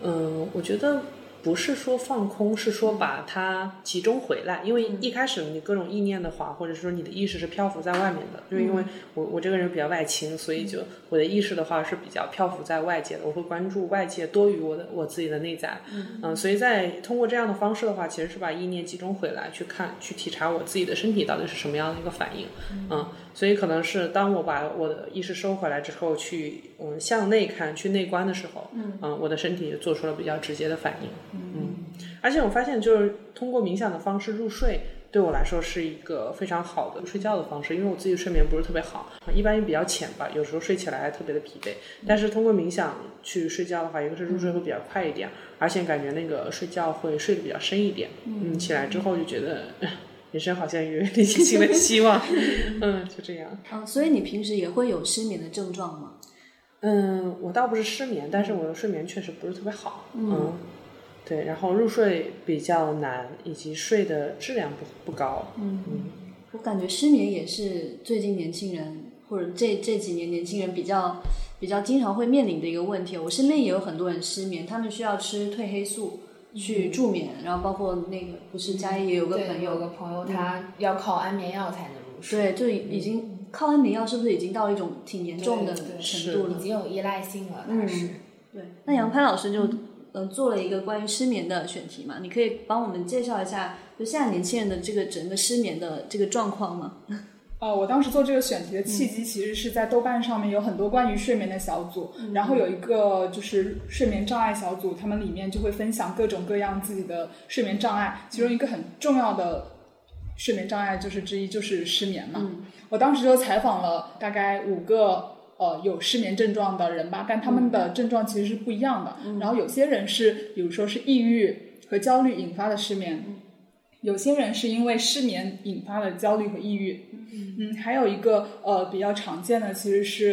嗯，我觉得。不是说放空，是说把它集中回来。因为一开始你各种意念的话，或者说你的意识是漂浮在外面的。就是因为我我这个人比较外倾，所以就我的意识的话是比较漂浮在外界的。我会关注外界多于我的我自己的内在。嗯，所以在通过这样的方式的话，其实是把意念集中回来，去看去体察我自己的身体到底是什么样的一个反应。嗯，所以可能是当我把我的意识收回来之后，去嗯向内看，去内观的时候，嗯，我的身体做出了比较直接的反应。嗯，而且我发现，就是通过冥想的方式入睡，对我来说是一个非常好的睡觉的方式。因为我自己睡眠不是特别好，一般也比较浅吧，有时候睡起来还特别的疲惫。但是通过冥想去睡觉的话，一个是入睡会比较快一点，而且感觉那个睡觉会睡得比较深一点。嗯，起来之后就觉得人生好像有点新的希望。嗯，就这样。嗯，所以你平时也会有失眠的症状吗？嗯，我倒不是失眠，但是我的睡眠确实不是特别好。嗯。对，然后入睡比较难，以及睡的质量不不高。嗯嗯，我感觉失眠也是最近年轻人或者这这几年年轻人比较比较经常会面临的一个问题。我身边也有很多人失眠，他们需要吃褪黑素去助眠，然后包括那个不是家里也有个朋友，有个朋友他要靠安眠药才能入睡。对，就已经靠安眠药，是不是已经到一种挺严重的程度了？已经有依赖性了。嗯，对。那杨潘老师就。呃做了一个关于失眠的选题嘛，你可以帮我们介绍一下，就现在年轻人的这个整个失眠的这个状况吗？呃，我当时做这个选题的契机，其实是在豆瓣上面有很多关于睡眠的小组，然后有一个就是睡眠障碍小组，他们里面就会分享各种各样自己的睡眠障碍，其中一个很重要的睡眠障碍就是之一就是失眠嘛。我当时就采访了大概五个呃有失眠症状的人吧，但他们的症状其实是不一样的。然后有些人是，比如说是抑郁和焦虑引发的失眠，有些人是因为失眠引发的焦虑和抑郁。嗯，还有一个呃比较常见的其实是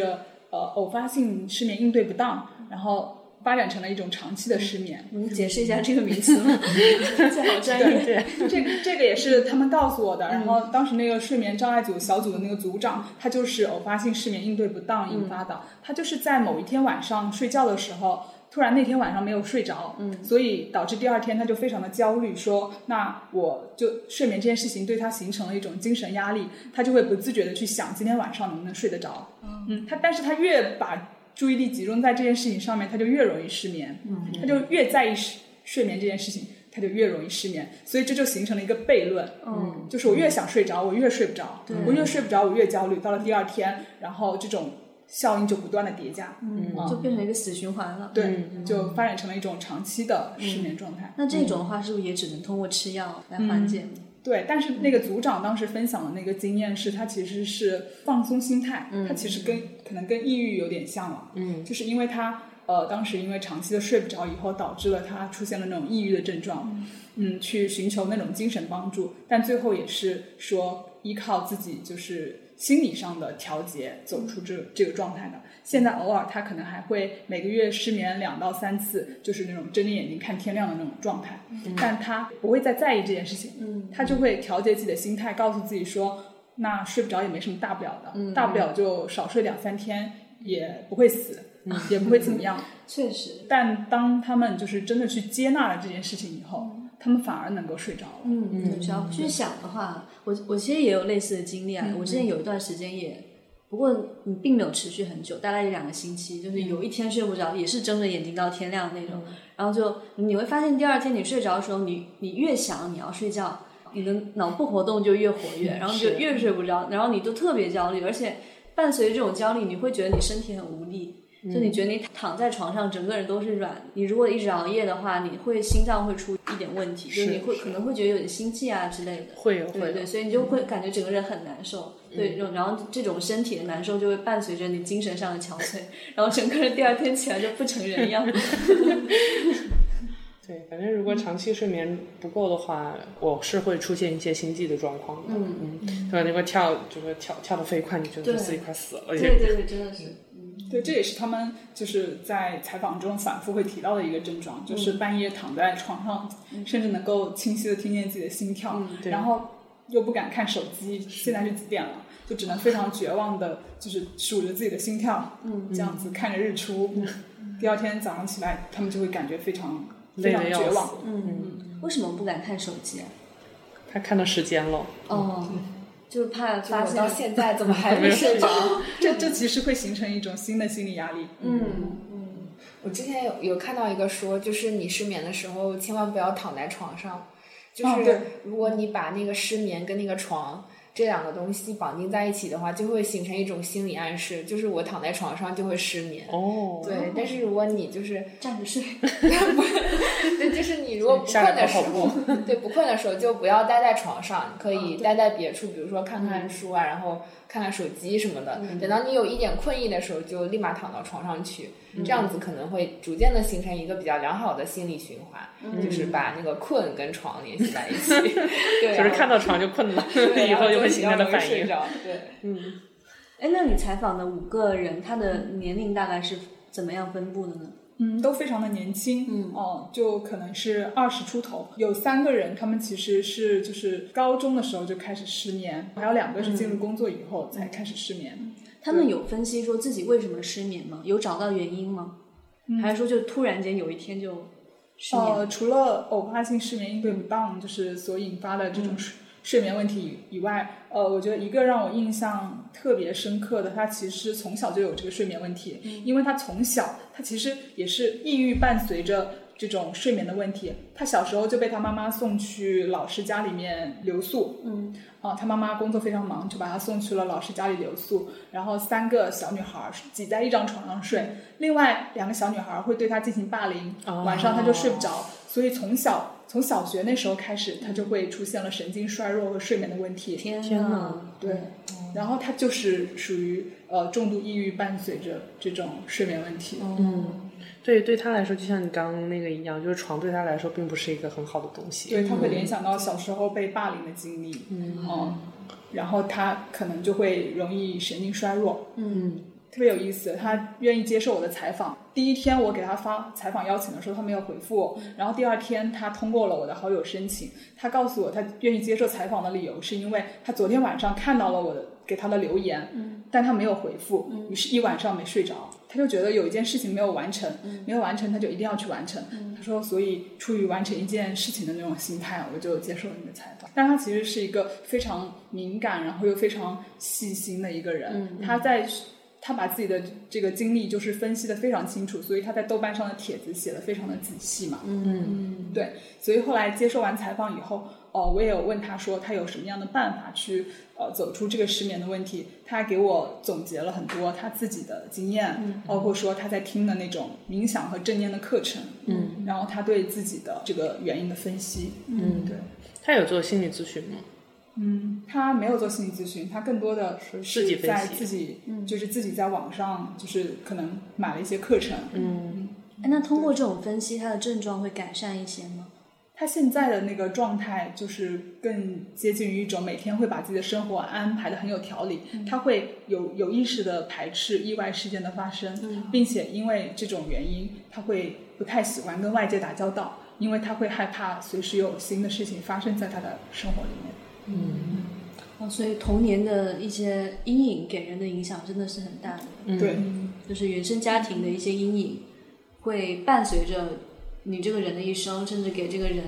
呃偶发性失眠应对不当，然后发展成了一种长期的失眠。能解释一下这个名词吗？这好专业。这个这个也是他们告诉我的。然后当时那个睡眠障碍组小组的那个组长，他就是偶发性失眠应对不当引发的。他就是在某一天晚上睡觉的时候。突然那天晚上没有睡着，嗯，所以导致第二天他就非常的焦虑，说那我就睡眠这件事情对他形成了一种精神压力，他就会不自觉的去想今天晚上能不能睡得着，嗯，他但是他越把注意力集中在这件事情上面，他就越容易失眠，嗯，他就越在意睡睡眠这件事情，他就越容易失眠，所以这就形成了一个悖论，嗯，就是我越想睡着，我越睡不着，我越睡不着，我越焦虑，到了第二天，然后这种。效应就不断的叠加，嗯，就变成一个死循环了。对，就发展成了一种长期的失眠状态。那这种的话，是不是也只能通过吃药来缓解？对，但是那个组长当时分享的那个经验是，他其实是放松心态，他其实跟可能跟抑郁有点像了，嗯，就是因为他呃当时因为长期的睡不着，以后导致了他出现了那种抑郁的症状，嗯，去寻求那种精神帮助，但最后也是说依靠自己就是。心理上的调节，走出这这个状态的。现在偶尔他可能还会每个月失眠两到三次，就是那种睁着眼睛看天亮的那种状态。但他不会再在意这件事情，他就会调节自己的心态，告诉自己说，那睡不着也没什么大不了的，大不了就少睡两三天，也不会死，也不会怎么样。确实。但当他们就是真的去接纳了这件事情以后。他们反而能够睡着了。嗯嗯，只要不去想的话，我我其实也有类似的经历啊。我之前有一段时间也，不过你并没有持续很久，大概一两个星期，就是有一天睡不着，也是睁着眼睛到天亮那种。然后就你会发现，第二天你睡着的时候，你你越想你要睡觉，你的脑部活动就越活跃，然后就越睡不着，然后你就特别焦虑，而且伴随这种焦虑，你会觉得你身体很无力。就你觉得你躺在床上，整个人都是软。你如果一直熬夜的话，你会心脏会出一点问题，就是你会可能会觉得有点心悸啊之类的。会有，会对，所以你就会感觉整个人很难受。对，然后这种身体的难受就会伴随着你精神上的憔悴，然后整个人第二天起来就不成人样。对，反正如果长期睡眠不够的话，我是会出现一些心悸的状况的。嗯嗯，对吧？你会跳，就会跳跳的飞快，你觉得自己快死了。对对对，真的是。对，这也是他们就是在采访中反复会提到的一个症状，就是半夜躺在床上，甚至能够清晰的听见自己的心跳，然后又不敢看手机，现在是几点了，就只能非常绝望的，就是数着自己的心跳，这样子看着日出。第二天早上起来，他们就会感觉非常非常绝望。嗯，为什么不敢看手机？他看到时间了。哦。就是怕发现到现在怎么还 没睡着？这这其实会形成一种新的心理压力。嗯嗯，我之前有有看到一个说，就是你失眠的时候千万不要躺在床上，就是如果你把那个失眠跟那个床。这两个东西绑定在一起的话，就会形成一种心理暗示，就是我躺在床上就会失眠。哦，对。但是如果你就是站着睡，对，就是你如果不困的时候，对，不困的时候就不要待在床上，可以待在别处，比如说看看书啊，然后。看看手机什么的，等到你有一点困意的时候，就立马躺到床上去，这样子可能会逐渐的形成一个比较良好的心理循环，就是把那个困跟床联系在一起。对，就是看到床就困了，以后就会形成的反应。对，嗯。哎，那你采访的五个人，他的年龄大概是怎么样分布的呢？嗯，都非常的年轻，嗯，哦，就可能是二十出头。有三个人，他们其实是就是高中的时候就开始失眠，还有两个是进入工作以后才开始失眠。他们有分析说自己为什么失眠吗？有找到原因吗？还是说就突然间有一天就失眠？呃，除了偶发性失眠应对不当，就是所引发的这种睡睡眠问题以外，呃，我觉得一个让我印象特别深刻的，他其实从小就有这个睡眠问题，因为他从小他其实也是抑郁伴随着这种睡眠的问题。他小时候就被他妈妈送去老师家里面留宿，嗯，啊，他妈妈工作非常忙，就把他送去了老师家里留宿。然后三个小女孩挤在一张床上睡，另外两个小女孩会对他进行霸凌，晚上他就睡不着。所以从小从小学那时候开始，他就会出现了神经衰弱和睡眠的问题。天呐，对，然后他就是属于呃重度抑郁，伴随着这种睡眠问题。嗯，对，对他来说，就像你刚刚那个一样，就是床对他来说并不是一个很好的东西。对他会联想到小时候被霸凌的经历，嗯，然后他可能就会容易神经衰弱。嗯。特别有意思，他愿意接受我的采访。第一天我给他发采访邀请的时候，他没有回复。然后第二天他通过了我的好友申请。他告诉我，他愿意接受采访的理由是因为他昨天晚上看到了我的给他的留言，但他没有回复，于是一晚上没睡着。他就觉得有一件事情没有完成，没有完成他就一定要去完成。他说，所以出于完成一件事情的那种心态，我就接受了你的采访。但他其实是一个非常敏感，然后又非常细心的一个人。他在。他把自己的这个经历就是分析的非常清楚，所以他在豆瓣上的帖子写的非常的仔细嘛。嗯，对。所以后来接受完采访以后，哦，我也有问他说他有什么样的办法去呃走出这个失眠的问题。他给我总结了很多他自己的经验，包括说他在听的那种冥想和正念的课程。嗯，然后他对自己的这个原因的分析。嗯，对。他有做心理咨询吗？嗯，他没有做心理咨询，他更多的是在自己，就是自己在网上，就是可能买了一些课程。嗯，那通过这种分析，他的症状会改善一些吗？他现在的那个状态就是更接近于一种每天会把自己的生活安排的很有条理，他会有有意识的排斥意外事件的发生，并且因为这种原因，他会不太喜欢跟外界打交道，因为他会害怕随时有新的事情发生在他的生活里面。嗯，哦，所以童年的一些阴影给人的影响真的是很大的。对，就是原生家庭的一些阴影，会伴随着你这个人的一生，甚至给这个人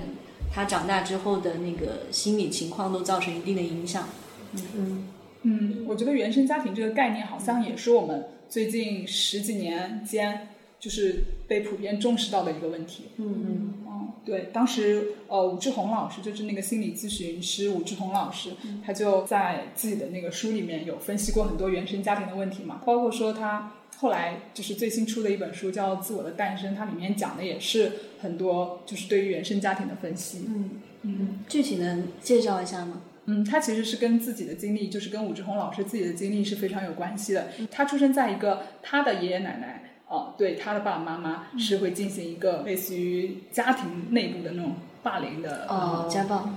他长大之后的那个心理情况都造成一定的影响。嗯嗯嗯，我觉得原生家庭这个概念好像也是我们最近十几年间就是被普遍重视到的一个问题。嗯嗯。对，当时呃，武志红老师就是那个心理咨询师武志红老师，他就在自己的那个书里面有分析过很多原生家庭的问题嘛，包括说他后来就是最新出的一本书叫《自我的诞生》，它里面讲的也是很多就是对于原生家庭的分析。嗯嗯，具体能介绍一下吗？嗯，他其实是跟自己的经历，就是跟武志红老师自己的经历是非常有关系的。他出生在一个他的爷爷奶奶。哦，对，他的爸爸妈妈是会进行一个类似于家庭内部的那种霸凌的哦，家暴。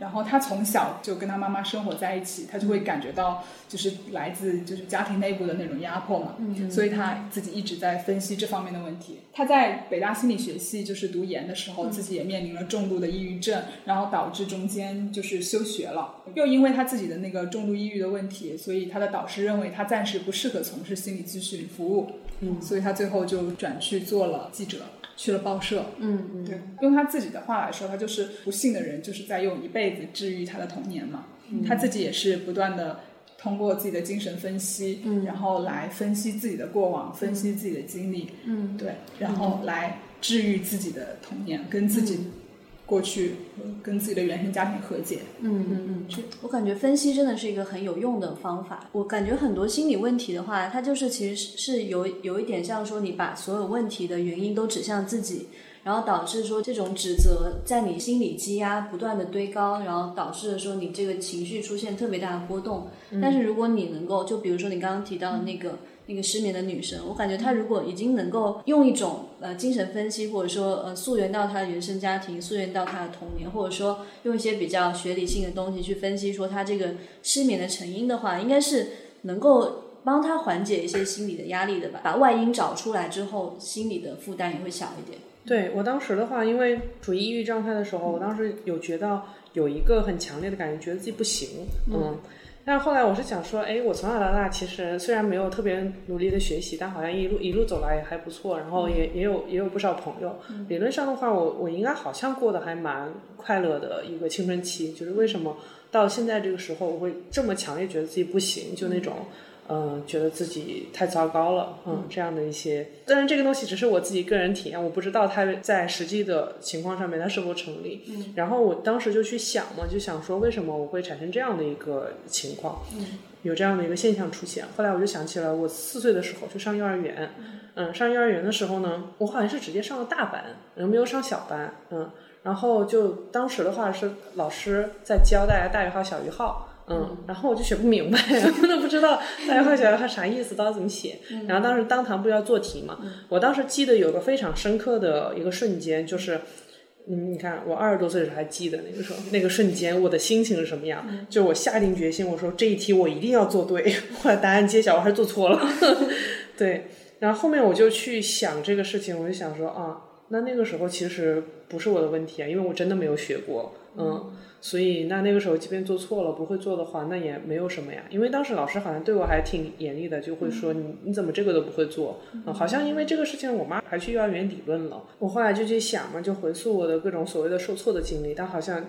然后他从小就跟他妈妈生活在一起，他就会感觉到就是来自就是家庭内部的那种压迫嘛，所以他自己一直在分析这方面的问题。他在北大心理学系就是读研的时候，自己也面临了重度的抑郁症，然后导致中间就是休学了。又因为他自己的那个重度抑郁的问题，所以他的导师认为他暂时不适合从事心理咨询服务，嗯，所以他最后就转去做了记者。去了报社，嗯嗯，对，用他自己的话来说，他就是不幸的人，就是在用一辈子治愈他的童年嘛。他自己也是不断的通过自己的精神分析，嗯，然后来分析自己的过往，分析自己的经历，嗯，对，然后来治愈自己的童年，跟自己。过去跟自己的原生家庭和解，嗯嗯嗯，我感觉分析真的是一个很有用的方法。我感觉很多心理问题的话，它就是其实是有有一点像说你把所有问题的原因都指向自己，然后导致说这种指责在你心理积压不断的堆高，然后导致了说你这个情绪出现特别大的波动。但是如果你能够，就比如说你刚刚提到的那个。那个失眠的女生，我感觉她如果已经能够用一种呃精神分析，或者说呃溯源到她的原生家庭，溯源到她的童年，或者说用一些比较学理性的东西去分析说她这个失眠的成因的话，应该是能够帮她缓解一些心理的压力的吧。把外因找出来之后，心理的负担也会小一点。对我当时的话，因为处于抑郁状态的时候，我当时有觉得有一个很强烈的感觉，觉得自己不行，嗯。但是后来我是想说，哎，我从小到大其实虽然没有特别努力的学习，但好像一路一路走来也还不错，然后也也有也有不少朋友。理论上的话，我我应该好像过得还蛮快乐的一个青春期。就是为什么到现在这个时候，我会这么强烈觉得自己不行，就那种嗯，觉得自己太糟糕了，嗯，这样的一些。当然，这个东西只是我自己个人体验，我不知道它在实际的情况上面它是否成立。嗯，然后我当时就去想嘛，就想说为什么我会产生这样的一个情况，有这样的一个现象出现。后来我就想起来我四岁的时候去上幼儿园，嗯，上幼儿园的时候呢，我好像是直接上了大班，然后没有上小班，嗯，然后就当时的话是老师在教大家大于号、小于号。嗯，然后我就学不明白，我都不知道大于号、小于号啥意思，到底怎么写。然后当时当堂不是要做题嘛，我当时记得有个非常深刻的一个瞬间，就是，嗯，你看我二十多岁的时候还记得那个时候，那个瞬间我的心情是什么样？就我下定决心，我说这一题我一定要做对。后来答案揭晓，我还是做错了。对，然后后面我就去想这个事情，我就想说啊，那那个时候其实不是我的问题啊，因为我真的没有学过，嗯。所以，那那个时候，即便做错了，不会做的话，那也没有什么呀。因为当时老师好像对我还挺严厉的，就会说你你怎么这个都不会做？嗯，好像因为这个事情，我妈还去幼儿园理论了。我后来就去想嘛，就回溯我的各种所谓的受挫的经历，但好像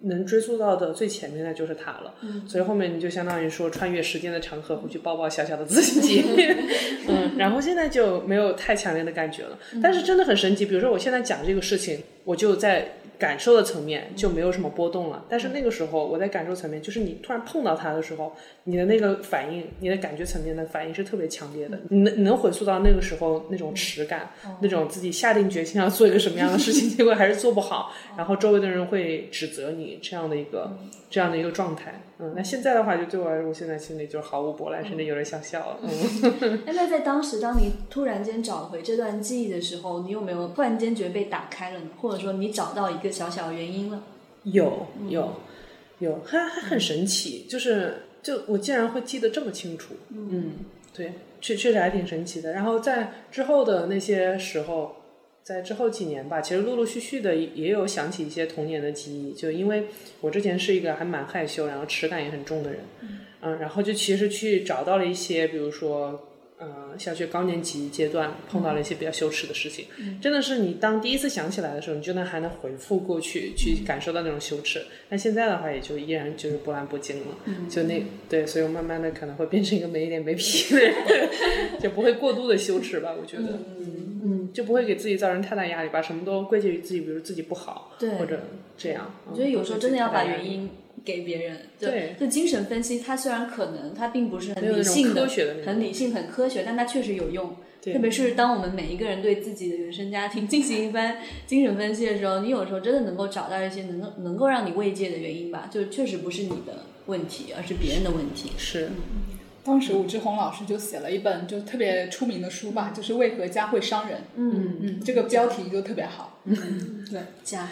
能追溯到的最前面的就是他了。嗯，所以后面你就相当于说穿越时间的长河，回去抱抱小小的自己。嗯，然后现在就没有太强烈的感觉了。但是真的很神奇，比如说我现在讲这个事情，我就在。感受的层面就没有什么波动了，但是那个时候我在感受层面，就是你突然碰到它的时候，你的那个反应，你的感觉层面的反应是特别强烈的。你能你能回溯到那个时候那种耻感，那种自己下定决心要做一个什么样的事情，结果还是做不好，然后周围的人会指责你这样的一个这样的一个状态。嗯，那现在的话，就对我来说，我现在心里就毫无波澜，甚至有点想笑了。嗯，那在当时，当你突然间找回这段记忆的时候，你有没有突然间觉得被打开了呢？或者说，你找到一个小小原因了？有，有，有，还还很神奇，就是就我竟然会记得这么清楚。嗯，对，确确实还挺神奇的。然后在之后的那些时候。在之后几年吧，其实陆陆续续的也有想起一些童年的记忆，就因为我之前是一个还蛮害羞，然后耻感也很重的人，嗯，然后就其实去找到了一些，比如说。呃，小学高年级阶段碰到了一些比较羞耻的事情，真的是你当第一次想起来的时候，你就能还能回复过去，去感受到那种羞耻。但现在的话，也就依然就是波澜不惊了，就那对，所以我慢慢的可能会变成一个没脸没皮的人，就不会过度的羞耻吧？我觉得，嗯嗯，就不会给自己造成太大压力，把什么都归结于自己，比如自己不好，对，或者这样。我觉得有时候真的要把原因。给别人，对，就精神分析，它虽然可能它并不是很理性的、很理性、很科学，但它确实有用。特别是当我们每一个人对自己的原生家庭进行一番精神分析的时候，你有时候真的能够找到一些能够能够让你慰藉的原因吧？就确实不是你的问题，而是别人的问题。是。当时武志红老师就写了一本就特别出名的书吧，就是为何家会伤人。嗯嗯，这个标题就特别好。嗯，对，家。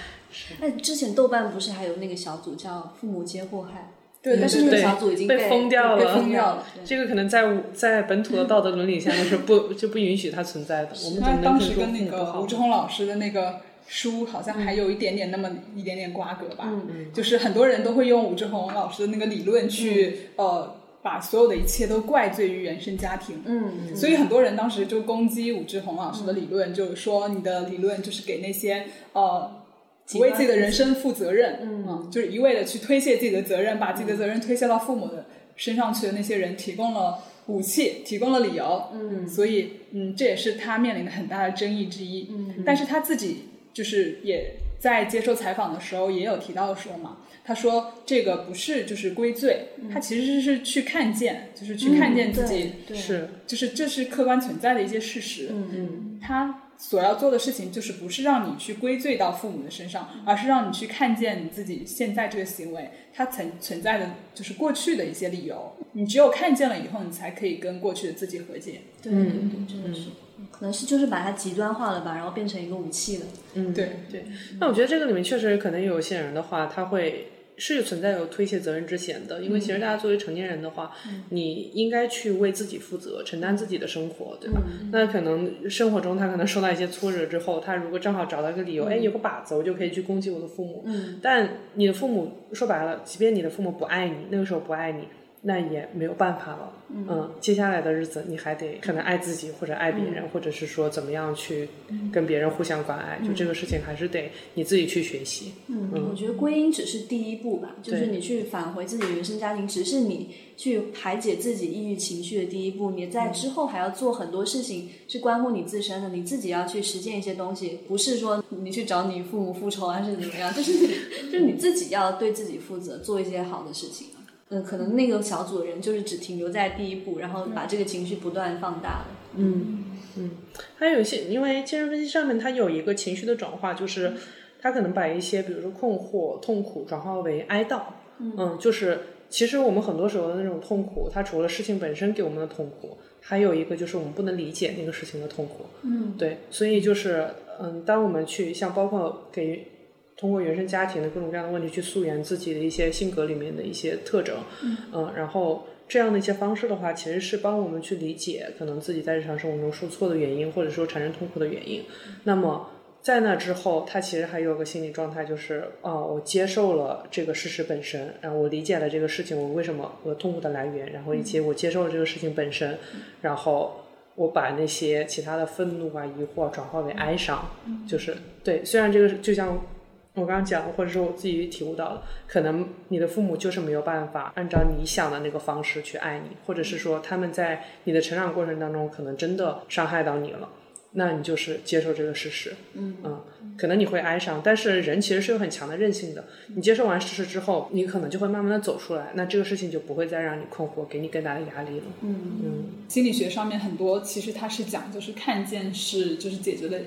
那之前豆瓣不是还有那个小组叫“父母皆祸害”？对，但是那个小组已经被封掉了。封掉了。这个可能在在本土的道德伦理下面是不就不允许它存在的。我们他当时跟那个武志红老师的那个书好像还有一点点那么一点点瓜葛吧。嗯嗯。就是很多人都会用武志红老师的那个理论去呃。把所有的一切都怪罪于原生家庭，嗯，所以很多人当时就攻击武志红老师的理论，就是说你的理论就是给那些呃不为自己的人生负责任，嗯，就是一味的去推卸自己的责任，把自己的责任推卸到父母的身上去的那些人提供了武器，提供了理由，嗯，所以嗯这也是他面临的很大的争议之一，嗯，但是他自己就是也在接受采访的时候也有提到说嘛。他说：“这个不是就是归罪，他其实是去看见，就是去看见自己是，就是这是客观存在的一些事实。嗯嗯，他所要做的事情就是不是让你去归罪到父母的身上，而是让你去看见你自己现在这个行为，它存存在的就是过去的一些理由。你只有看见了以后，你才可以跟过去的自己和解。对对对，真的是。”可能是就是把它极端化了吧，然后变成一个武器了。嗯，对对。那我觉得这个里面确实可能有些人的话，他会是存在有推卸责任之嫌的。因为其实大家作为成年人的话，你应该去为自己负责，承担自己的生活，对吧？那可能生活中他可能受到一些挫折之后，他如果正好找到一个理由，哎，有个靶子，我就可以去攻击我的父母。嗯。但你的父母说白了，即便你的父母不爱你，那个时候不爱你。那也没有办法了。嗯，接下来的日子你还得可能爱自己，或者爱别人，或者是说怎么样去跟别人互相关爱。就这个事情还是得你自己去学习。嗯，我觉得归因只是第一步吧，就是你去返回自己的原生家庭，只是你去排解自己抑郁情绪的第一步。你在之后还要做很多事情，是关乎你自身的，你自己要去实践一些东西，不是说你去找你父母复仇还是怎么样，就是 就是你自己要对自己负责，做一些好的事情。嗯，可能那个小组的人就是只停留在第一步，然后把这个情绪不断放大了。嗯嗯，还有一些，因为精神分析上面它有一个情绪的转化，就是它可能把一些比如说困惑、痛苦转化为哀悼。嗯，就是其实我们很多时候的那种痛苦，它除了事情本身给我们的痛苦，还有一个就是我们不能理解那个事情的痛苦。嗯，对，所以就是嗯，当我们去像包括给。通过原生家庭的各种各样的问题去溯源自己的一些性格里面的一些特征，嗯，然后这样的一些方式的话，其实是帮我们去理解可能自己在日常生活中受挫的原因，或者说产生痛苦的原因。那么在那之后，他其实还有个心理状态，就是哦，我接受了这个事实本身，然后我理解了这个事情我为什么我痛苦的来源，然后以及我接受了这个事情本身，然后我把那些其他的愤怒啊、疑惑转化为哀伤，就是对，虽然这个就像。我刚刚讲，或者说我自己体悟到了，可能你的父母就是没有办法按照你想的那个方式去爱你，或者是说他们在你的成长过程当中可能真的伤害到你了，那你就是接受这个事实。嗯嗯，可能你会哀伤，但是人其实是有很强的韧性的。你接受完事实之后，你可能就会慢慢的走出来，那这个事情就不会再让你困惑，给你更大的压力了。嗯嗯，心理学上面很多其实它是讲，就是看见是就是解决的。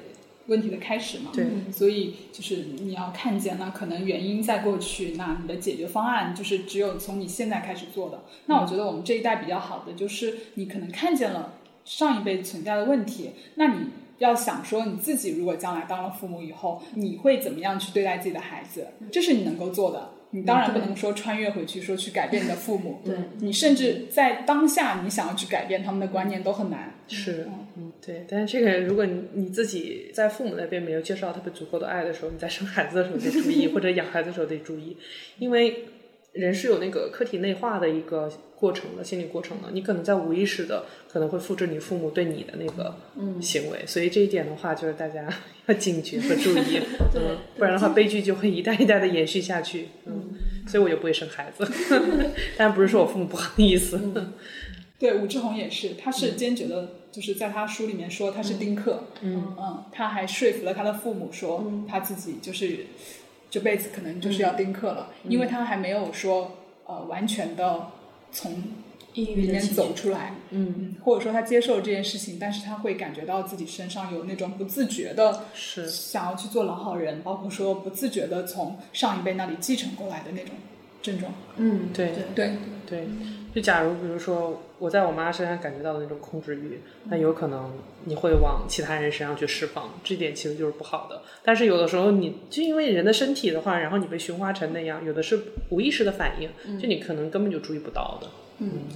问题的开始嘛，对，所以就是你要看见，那可能原因在过去，那你的解决方案就是只有从你现在开始做的。那我觉得我们这一代比较好的就是你可能看见了上一辈存在的问题，那你要想说你自己如果将来当了父母以后，你会怎么样去对待自己的孩子，这是你能够做的。你当然不能说穿越回去说去改变你的父母，对你甚至在当下你想要去改变他们的观念都很难。是，嗯，对。但是这个，如果你你自己在父母那边没有接受到特别足够的爱的时候，你在生孩子的时候得注意，或者养孩子的时候得注意，因为人是有那个客体内化的一个过程的心理过程的，你可能在无意识的可能会复制你父母对你的那个行为，所以这一点的话，就是大家 要警觉和注意，嗯，不然的话悲剧就会一代一代的延续下去，嗯，所以我就不会生孩子，但不是说我父母不好意思。对，武志红也是，他是坚决的，就是在他书里面说他是丁克，嗯。嗯，他还说服了他的父母说他自己就是这辈子可能就是要丁克了，因为他还没有说呃完全的从抑郁里面走出来，嗯，或者说他接受了这件事情，但是他会感觉到自己身上有那种不自觉的是。想要去做老好人，包括说不自觉的从上一辈那里继承过来的那种症状，嗯，对对对。就假如比如说我在我妈身上感觉到的那种控制欲，那有可能你会往其他人身上去释放，这点其实就是不好的。但是有的时候你就因为人的身体的话，然后你被驯化成那样，有的是无意识的反应，就你可能根本就注意不到的。嗯，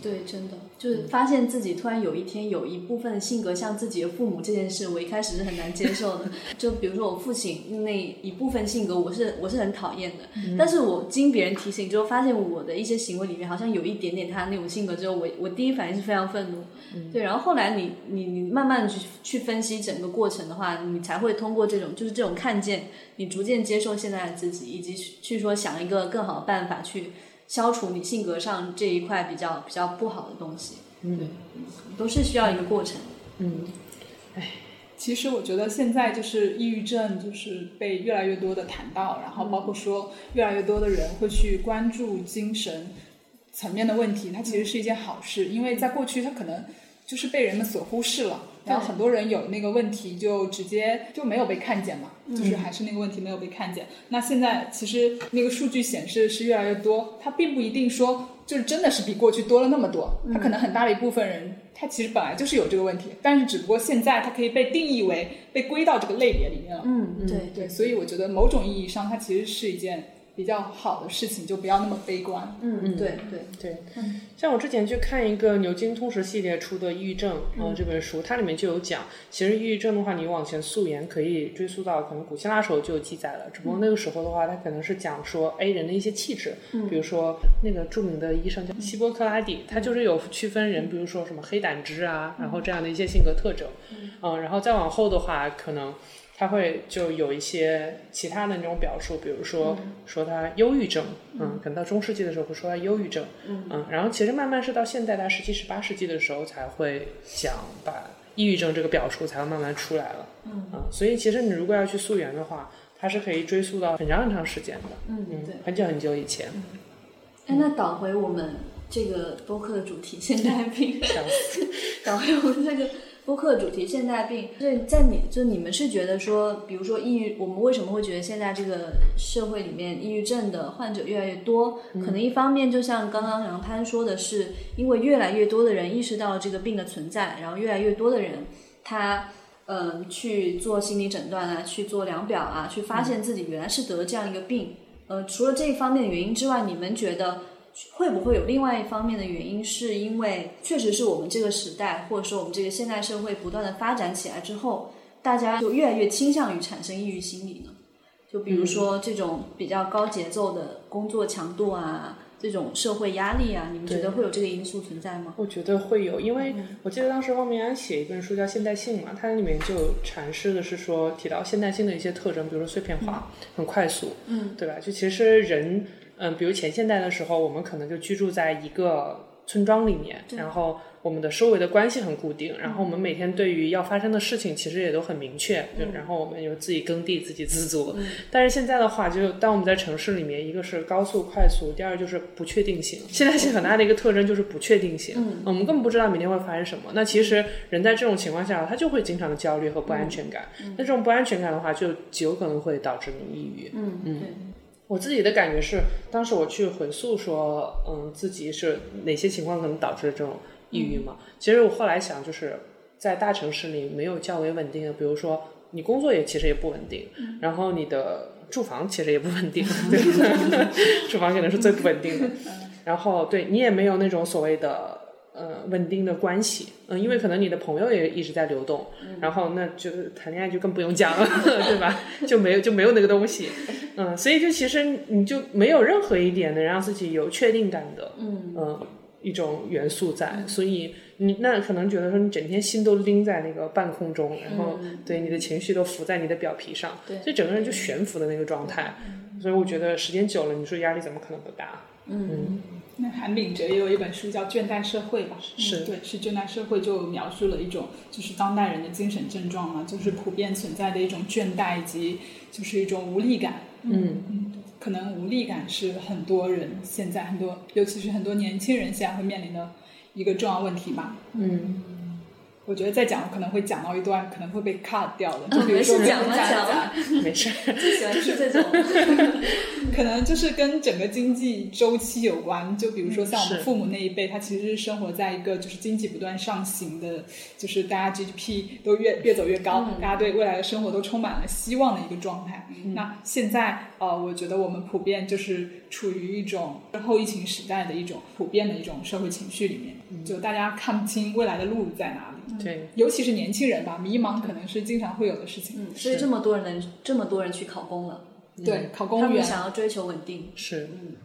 对，真的就是发现自己突然有一天有一部分的性格像自己的父母这件事，我一开始是很难接受的。就比如说我父亲那一部分性格，我是我是很讨厌的。但是我经别人提醒之后，发现我的一些行为里面好像有一点点他那种性格之后，我我第一反应是非常愤怒。对，然后后来你你你慢慢去去分析整个过程的话，你才会通过这种就是这种看见，你逐渐接受现在的自己，以及去说想一个更好的办法去。消除你性格上这一块比较比较不好的东西，嗯，都是需要一个过程，嗯，哎，其实我觉得现在就是抑郁症，就是被越来越多的谈到，然后包括说越来越多的人会去关注精神层面的问题，它其实是一件好事，因为在过去它可能就是被人们所忽视了。但很多人有那个问题，就直接就没有被看见嘛，就是还是那个问题没有被看见。那现在其实那个数据显示是越来越多，它并不一定说就是真的是比过去多了那么多，它可能很大的一部分人他其实本来就是有这个问题，但是只不过现在它可以被定义为被归到这个类别里面了。嗯，对对，所以我觉得某种意义上它其实是一件比较好的事情，就不要那么悲观。嗯嗯，对对对。像我之前去看一个牛津通识系列出的《抑郁症》呃这本书，它里面就有讲，其实抑郁症的话，你往前溯源可以追溯到可能古希腊时候就有记载了。只不过那个时候的话，它可能是讲说 A 人的一些气质，比如说那个著名的医生叫希波克拉底，他就是有区分人，比如说什么黑胆汁啊，然后这样的一些性格特征。嗯，然后再往后的话，可能。他会就有一些其他的那种表述，比如说说他忧郁症，嗯，可能到中世纪的时候会说他忧郁症，嗯，然后其实慢慢是到现代，到十七、十八世纪的时候才会想把抑郁症这个表述才会慢慢出来了，嗯，所以其实你如果要去溯源的话，它是可以追溯到很长很长时间的，嗯，对，很久很久以前。哎，那倒回我们这个播客的主题，现代病 倒回我们这个。播客主题现代病，对，在你就你们是觉得说，比如说抑郁，我们为什么会觉得现在这个社会里面抑郁症的患者越来越多？可能一方面就像刚刚杨潘说的是，因为越来越多的人意识到了这个病的存在，然后越来越多的人他嗯去做心理诊断啊，去做量表啊，去发现自己原来是得了这样一个病。呃，除了这一方面的原因之外，你们觉得？会不会有另外一方面的原因？是因为确实是我们这个时代，或者说我们这个现代社会不断的发展起来之后，大家就越来越倾向于产生抑郁心理呢？就比如说这种比较高节奏的工作强度啊，这种社会压力啊，你们觉得会有这个因素存在吗？我觉得会有，因为我记得当时汪明安写一本书叫《现代性》嘛，它里面就阐释的是说提到现代性的一些特征，比如说碎片化、很快速，嗯，对吧？就其实人。嗯，比如前现代的时候，我们可能就居住在一个村庄里面，然后我们的周围的关系很固定，然后我们每天对于要发生的事情其实也都很明确，然后我们有自己耕地、自给自足。但是现在的话，就当我们在城市里面，一个是高速快速，第二就是不确定性。现代性很大的一个特征就是不确定性，我们根本不知道明天会发生什么。那其实人在这种情况下，他就会经常的焦虑和不安全感。那这种不安全感的话，就极有可能会导致你抑郁。嗯嗯。我自己的感觉是，当时我去回溯说，嗯，自己是哪些情况可能导致这种抑郁嘛？其实我后来想，就是在大城市里没有较为稳定的，比如说你工作也其实也不稳定，然后你的住房其实也不稳定，对 住房可能是最不稳定的。然后对你也没有那种所谓的。呃，稳定的关系，嗯，因为可能你的朋友也一直在流动，然后那就谈恋爱就更不用讲了，对吧？就没有就没有那个东西，嗯，所以就其实你就没有任何一点能让自己有确定感的，嗯，一种元素在，所以你那可能觉得说你整天心都拎在那个半空中，然后对你的情绪都浮在你的表皮上，所以整个人就悬浮的那个状态，所以我觉得时间久了，你说压力怎么可能不大？嗯。那韩炳哲也有一本书叫《倦怠社会》吧？是对，是《倦怠社会》就描述了一种就是当代人的精神症状嘛，就是普遍存在的一种倦怠以及就是一种无力感。嗯嗯，可能无力感是很多人现在很多，尤其是很多年轻人现在会面临的一个重要问题吧。嗯。我觉得再讲可能会讲到一段可能会被 cut 掉的，就比如说讲讲，没事，最喜欢是这种，可能就是跟整个经济周期有关。就比如说像我们父母那一辈，他其实是生活在一个就是经济不断上行的，就是大家 GDP 都越越走越高，大家对未来的生活都充满了希望的一个状态。那现在呃，我觉得我们普遍就是处于一种后疫情时代的一种普遍的一种社会情绪里面，就大家看不清未来的路在哪里。对，尤其是年轻人吧，迷茫可能是经常会有的事情。嗯，所以这么多人，这么多人去考公了。对，考公务员，想要追求稳定。是，嗯。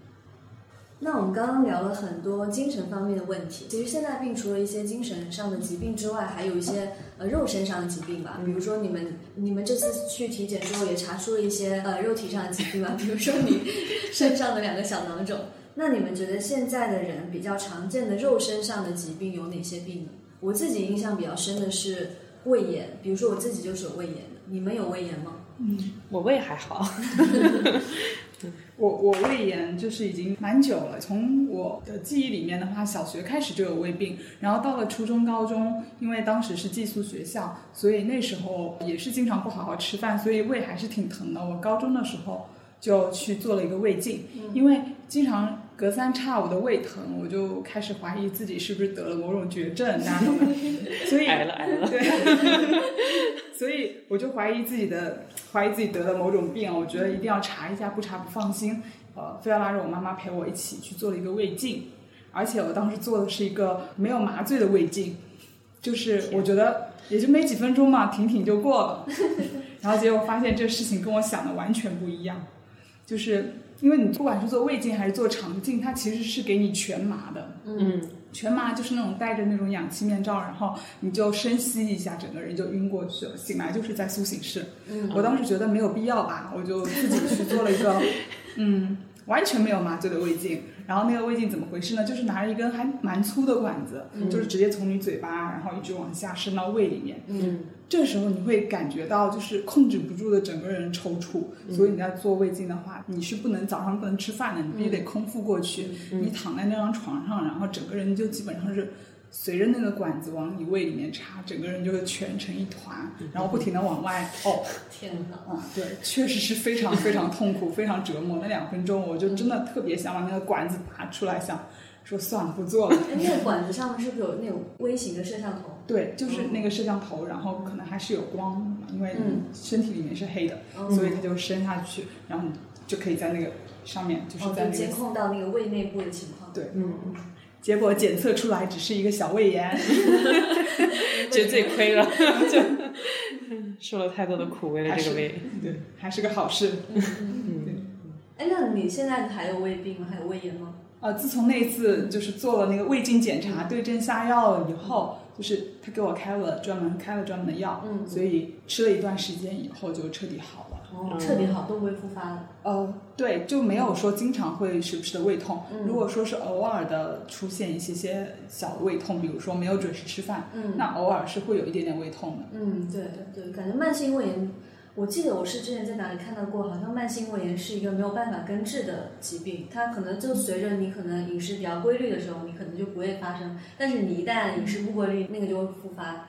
那我们刚刚聊了很多精神方面的问题。其实现代病除了一些精神上的疾病之外，还有一些呃肉身上的疾病吧。比如说你们你们这次去体检之后也查出了一些呃肉体上的疾病吧？比如说你 身上的两个小囊肿。那你们觉得现在的人比较常见的肉身上的疾病有哪些病呢？我自己印象比较深的是胃炎，比如说我自己就是有胃炎的，你们有胃炎吗？嗯，我胃还好。我我胃炎就是已经蛮久了，从我的记忆里面的话，小学开始就有胃病，然后到了初中、高中，因为当时是寄宿学校，所以那时候也是经常不好好吃饭，所以胃还是挺疼的。我高中的时候就去做了一个胃镜，因为经常。隔三差五的胃疼，我就开始怀疑自己是不是得了某种绝症 那种的，所以挨了挨了，对，所以我就怀疑自己的怀疑自己得了某种病，我觉得一定要查一下，不查不放心。呃，非要拉着我妈妈陪我一起去做了一个胃镜，而且我当时做的是一个没有麻醉的胃镜，就是我觉得也就没几分钟嘛，挺挺就过了。然 后结果发现这事情跟我想的完全不一样，就是因为你不管是做胃镜还是做肠镜，它其实是给你全麻的。嗯，全麻就是那种戴着那种氧气面罩，然后你就深吸一下，整个人就晕过去了，醒来就是在苏醒室。嗯我当时觉得没有必要吧，我就自己去做了一个，嗯，完全没有麻醉的胃镜。然后那个胃镜怎么回事呢？就是拿着一根还蛮粗的管子，就是直接从你嘴巴，然后一直往下伸到胃里面。嗯这时候你会感觉到就是控制不住的整个人抽搐，所以你在做胃镜的话，你是不能早上不能吃饭的，你必须得空腹过去。你躺在那张床上，然后整个人就基本上是随着那个管子往你胃里面插，整个人就会蜷成一团，然后不停的往外呕。天哪！啊，对，确实是非常非常痛苦，非常折磨。那两分钟，我就真的特别想把那个管子拔出来，想说算了，不做了。哎，那个管子上面是不是有那种微型的摄像头？对，就是那个摄像头，然后可能还是有光，因为嗯身体里面是黑的，嗯所以它就伸下去，然后你就可以在那个上面，就是哦，在那个。就监控到那个胃内部的情况。对，嗯，结果检测出来只是一个小胃炎，觉得自己亏了，就受了太多的苦，为了这个胃。对，还是个好事。嗯哎，那你现在还有胃病吗？还有胃炎吗？呃，自从那次就是做了那个胃镜检查，对症下药以后，就是他给我开了专门开了专门的药，嗯所以吃了一段时间以后就彻底好了。哦，彻底好，都不会复发了。呃，对，就没有说经常会时不时的胃痛。嗯如果说是偶尔的出现一些些小胃痛，比如说没有准时吃饭，嗯那偶尔是会有一点点胃痛的。嗯，对对对，感觉慢性胃炎，我记得我是之前在哪里看到过，好像慢性胃炎是一个没有办法根治的疾病，它可能就随着你可能饮食比较规律的时候，你可能就不会发生，但是你一旦饮食不规律，那个就会复发。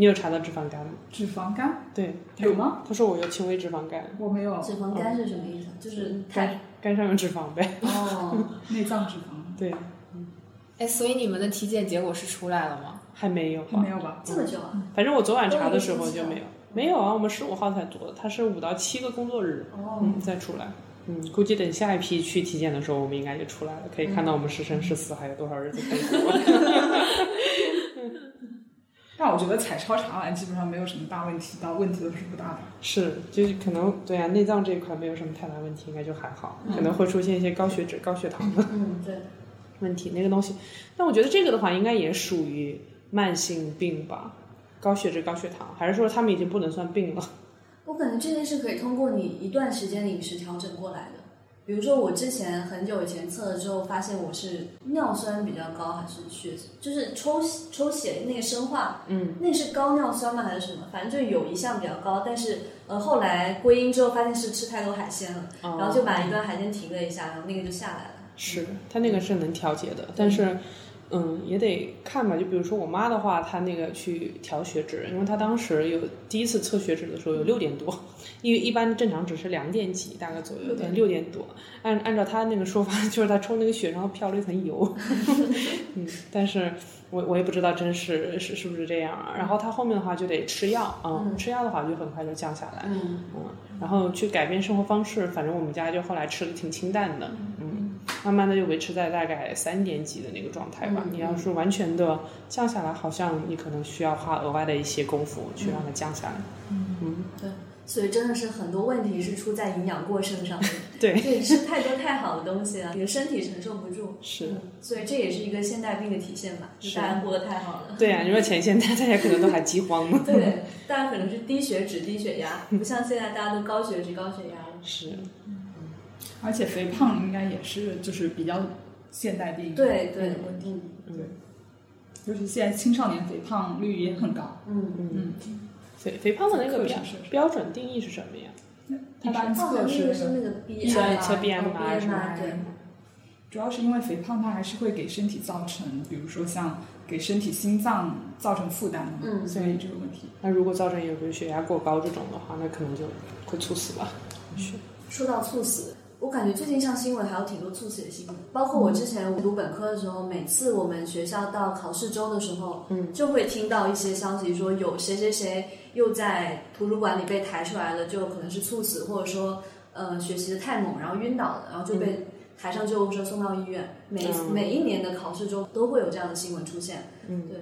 你有查到脂肪肝吗？脂肪肝对，有吗？他说我有轻微脂肪肝，我没有脂肪肝是什么意思？就是肝肝上有脂肪呗。哦，内脏脂肪，对，哎，所以你们的体检结果是出来了吗？还没有吧还没？有吧？这么久啊？反正我昨晚查的时候就没有，没有啊，我们十五号才做的，它是五到七个工作日，哦，嗯，再出来。嗯，估计等下一批去体检的时候，我们应该就出来了，可以看到我们是生是死还有多少日子可以过。但我觉得彩超查完基本上没有什么大问题，到问题都是不大的。是，就是可能对啊，内脏这一块没有什么太大问题，应该就还好，可能会出现一些高血脂、高血糖的嗯，对，问题，那个东西。但我觉得这个的话，应该也属于慢性病吧，高血脂、高血糖，还是说他们已经不能算病了？我感觉这件事可以通过你一段时间的饮食调整过来的。比如说，我之前很久以前测了之后，发现我是尿酸比较高，还是血就是抽抽血那个生化，嗯，那是高尿酸吗还是什么？反正就有一项比较高，但是呃后来归因之后发现是吃太多海鲜了，然后就把一段海鲜停了一下，然后那个就下来了。是，它那个是能调节的，但是，嗯，也得看吧。就比如说我妈的话，她那个去调血脂，因为她当时有第一次测血脂的时候有六点多，因为一般正常只是两点几大概左右，对，六点多。按按照她那个说法，就是她抽那个血，然后飘了一层油。嗯，但是我我也不知道真是是是不是这样啊。然后她后面的话就得吃药啊、嗯，吃药的话就很快就降下来。嗯嗯，然后去改变生活方式，反正我们家就后来吃的挺清淡的，嗯，慢慢的就维持在大概三点几的那个状态吧。嗯你要是完全的降下来，好像你可能需要花额外的一些功夫去让它降下来。嗯，对，所以真的是很多问题是出在营养过剩上面。对，对，吃太多太好的东西了，你的身体承受不住。是，嗯所以这也是一个现代病的体现吧，就是大家过得太好了。对呀、你说前现代大家可能都还饥荒呢。对，大家可能是低血脂、低血压，不像现在大家都高血脂、高血压了。是，而且肥胖应该也是就是比较现代病对对的问题，嗯对，就是现在青少年肥胖率也很高。嗯，嗯，肥肥胖的那个标课程是标准定义是什么呀？一般测试是那个 BMI，测 BMI 哦是吧对，主要是因为肥胖，它还是会给身体造成，比如说像给身体心脏造成负担的嘛，嗯所以这个问题。那如果造成有比如血压过高这种的话，那可能就会猝死吧。是，说到猝死，我感觉最近上新闻还有挺多猝死的新闻，包括我之前读本科的时候，每次我们学校到考试周的时候，嗯，就会听到一些消息说有谁谁谁又在图书馆里被抬出来了，就可能是猝死，或者说。呃学习的太猛，然后晕倒了，然后就被抬上救护车送到医院。每每一年的考试周都会有这样的新闻出现。嗯，对。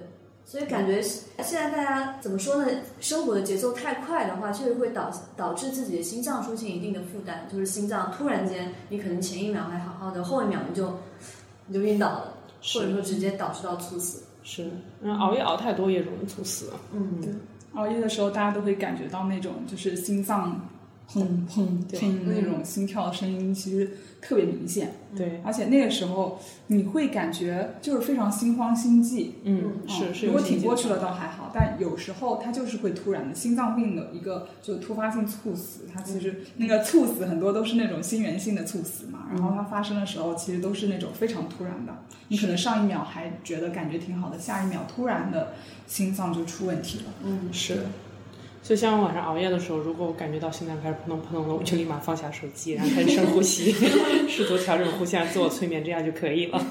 所以感觉现在大家怎么说呢？生活的节奏太快的话，确实会导导致自己的心脏出现一定的负担。就是心脏突然间，你可能前一秒还好好的，后一秒你就你就晕倒了，或者说直接导致到猝死。是，那，熬夜熬太多也容易猝死。嗯，对，熬夜的时候大家都会感觉到那种就是心脏砰砰砰那种心跳声音，其实特别明显。对，而且那个时候你会感觉就是非常心慌心悸。嗯，是是。如果挺过去了倒还好，但有时候它就是会突然的心脏病的一个就突发性猝死。它其实那个猝死很多都是那种心源性的猝死嘛，然后它发生的时候其实都是那种非常突然的。你可能上一秒还觉得感觉挺好的，下一秒突然的心脏就出问题了。嗯，是。所以像晚上熬夜的时候，如果我感觉到心脏开始扑通扑通的，我就立马放下手机，然后开始深呼吸，试图调整呼吸，自我催眠，这样就可以了。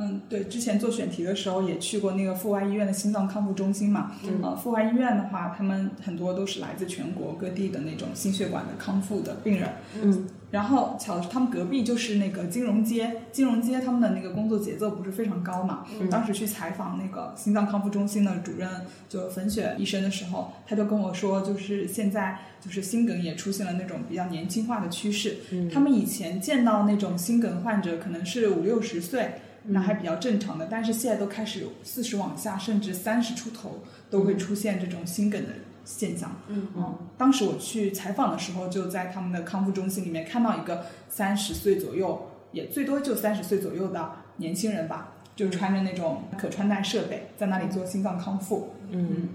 嗯，对，之前做选题的时候也去过那个阜外医院的心脏康复中心嘛。嗯。呃，阜外医院的话，他们很多都是来自全国各地的那种心血管的康复的病人。嗯。然后巧的是，他们隔壁就是那个金融街，金融街他们的那个工作节奏不是非常高嘛。嗯。当时去采访那个心脏康复中心的主任，就粉雪医生的时候，他就跟我说，就是现在就是心梗也出现了那种比较年轻化的趋势。嗯。他们以前见到那种心梗患者可能是五六十岁。那还比较正常的，但是现在都开始有四十往下，甚至三十出头都会出现这种心梗的现象。嗯嗯，当时我去采访的时候，就在他们的康复中心里面看到一个三十岁左右，也最多就三十岁左右的年轻人吧，就穿着那种可穿戴设备在那里做心脏康复。嗯，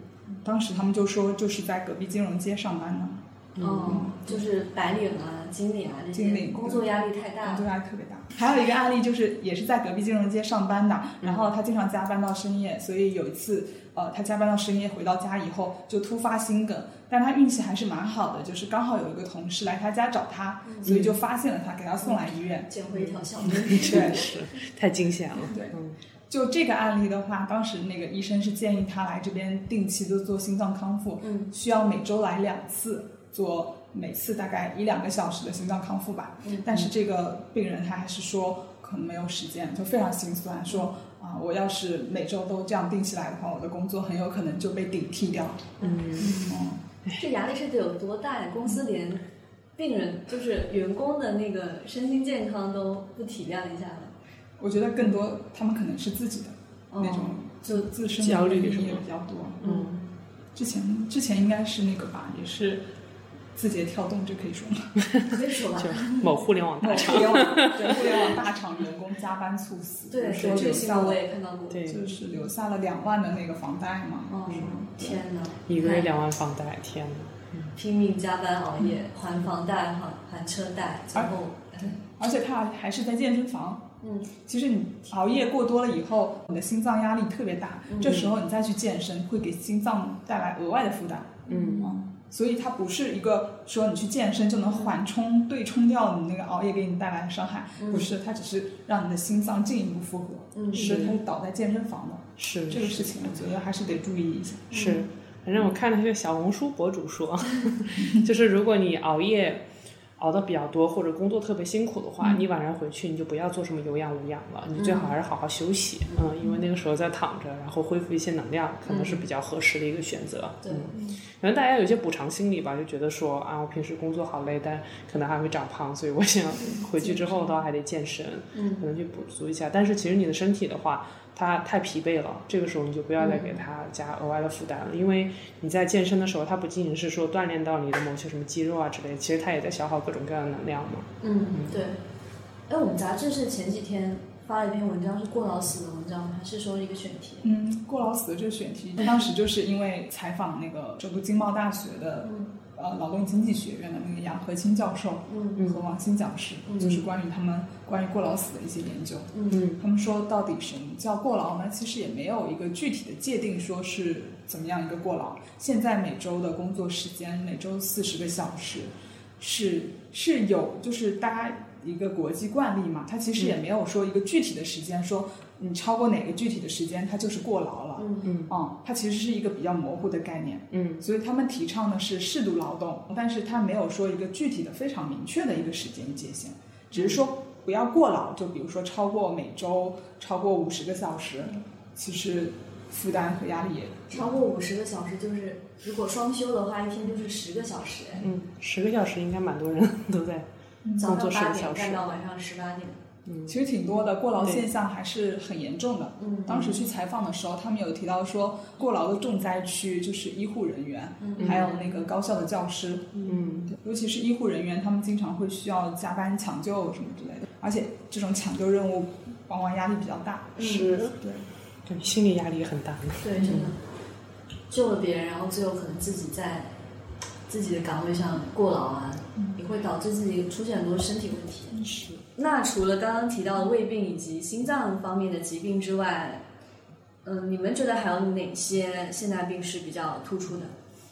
当时他们就说就是在隔壁金融街上班的。哦，就是白领啊、经理啊这些，工作压力太大，工作压力特别大。还有一个案例就是，也是在隔壁金融街上班的，然后他经常加班到深夜，所以有一次，呃，他加班到深夜回到家以后就突发心梗，但他运气还是蛮好的，就是刚好有一个同事来他家找他，所以就发现了他，给他送来医院，捡回一条小命。确实 太惊险了。对，就这个案例的话，当时那个医生是建议他来这边定期的做心脏康复，嗯，需要每周来两次。做每次大概一两个小时的心脏康复吧，但是这个病人他还是说可能没有时间，就非常心酸，说啊，我要是每周都这样定下来的话，我的工作很有可能就被顶替掉。嗯，这压力是得有多大呀？公司连病人就是员工的那个身心健康都不体谅一下的。我觉得更多他们可能是自己的那种就自身焦虑也比较多。嗯，之前之前应该是那个吧，也是。字节跳动这可以说吗？可以说吧。某互联网大厂，互联网对互联网大厂员工加班猝死，对，这个新闻我也看到过，对，就是留下了两万的那个房贷嘛。哦，天哪！一个月两万房贷，天哪！拼命加班熬夜还房贷，还还车贷，然后，而且他还是在健身房。嗯，其实你熬夜过多了以后，你的心脏压力特别大，这时候你再去健身，会给心脏带来额外的负担。嗯。所以它不是一个说你去健身就能缓冲、对冲掉你那个熬夜给你带来的伤害，不是，它只是让你的心脏进一步负荷，是它是倒在健身房的，是这个事情，我觉得还是得注意一下。是，反正我看了一个小红书博主说，就是如果你熬夜。熬的比较多或者工作特别辛苦的话，你晚上回去你就不要做什么有氧无氧了，你最好还是好好休息，嗯，因为那个时候在躺着，然后恢复一些能量，可能是比较合适的一个选择。嗯，可能大家有些补偿心理吧，就觉得说啊，我平时工作好累，但可能还会长胖，所以我想回去之后的话还得健身，嗯，可能去补足一下。但是其实你的身体的话。他太疲惫了，这个时候你就不要再给他加额外的负担了，因为你在健身的时候，它不仅仅是说锻炼到你的某些什么肌肉啊之类，其实它也在消耗各种各样的能量嘛。嗯，对。哎，我们杂志是前几天发了一篇文章，是过劳死的文章还是说一个选题？嗯，过劳死的这个选题，当时就是因为采访那个首都经贸大学的。呃，劳动经济学院的那个杨和清教授嗯和王鑫讲师，就是关于他们关于过劳死的一些研究。嗯，他们说到底什么叫过劳呢？其实也没有一个具体的界定，说是怎么样一个过劳。现在每周的工作时间每周四十个小时，是是有就是大家一个国际惯例嘛，它其实也没有说一个具体的时间说你超过哪个具体的时间，它就是过劳了。嗯嗯嗯，它其实是一个比较模糊的概念。嗯所以他们提倡的是适度劳动，但是他没有说一个具体的非常明确的一个时间界限，只是说不要过劳，就比如说超过每周超过五十个小时，其实负担和压力也超过五十个小时，就是如果双休的话，一天就是十个小时，哎嗯，十个小时应该蛮多人 都在早工作上八点十个小时干。到晚上十八点。其实挺多的，过劳现象还是很严重的。嗯。当时去采访的时候，他们有提到说，过劳的重灾区就是医护人员，嗯。还有那个高校的教师，嗯，尤其是医护人员，他们经常会需要加班抢救什么之类的，而且这种抢救任务往往压力比较大。是，对，对，心理压力也很大。对，真的。救了别人，然后最后可能自己在自己的岗位上过劳啊，也会导致自己出现很多身体问题。是，那除了刚刚提到的胃病以及心脏方面的疾病之外，嗯，你们觉得还有哪些现代病是比较突出的？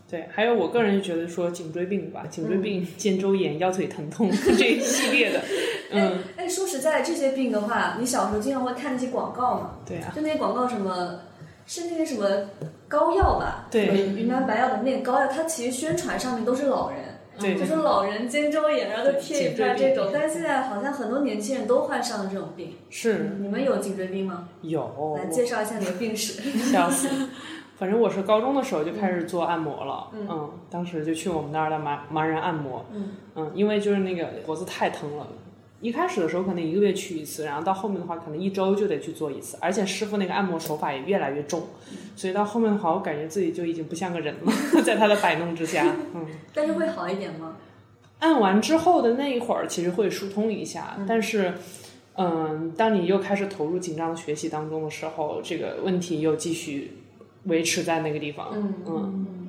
对，还有我个人就觉得说颈椎病吧，颈椎病、肩周炎、腰腿疼痛 这一系列的，嗯，哎，说实在，这些病的话，你小时候经常会看那些广告嘛？对啊，就那些广告什么，是那个什么膏药吧？对云云南白药的那个膏药，它其实宣传上面都是老人。对就是老人肩周炎，然后就贴一颈椎病块这种，但是现在好像很多年轻人都患上了这种病。是你们有颈椎病吗？有，来介绍一下你的病史。笑死。反正我是高中的时候就开始做按摩了，嗯，当时就去我们那儿的盲盲人按摩，嗯因为就是那个脖子太疼了。一开始的时候可能一个月去一次，然后到后面的话可能一周就得去做一次，而且师傅那个按摩手法也越来越重，所以到后面的话，我感觉自己就已经不像个人了，在他的摆弄之下，嗯。但是会好一点吗？按完之后的那一会儿，其实会疏通一下，但是，嗯，当你又开始投入紧张的学习当中的时候，这个问题又继续维持在那个地方，嗯嗯，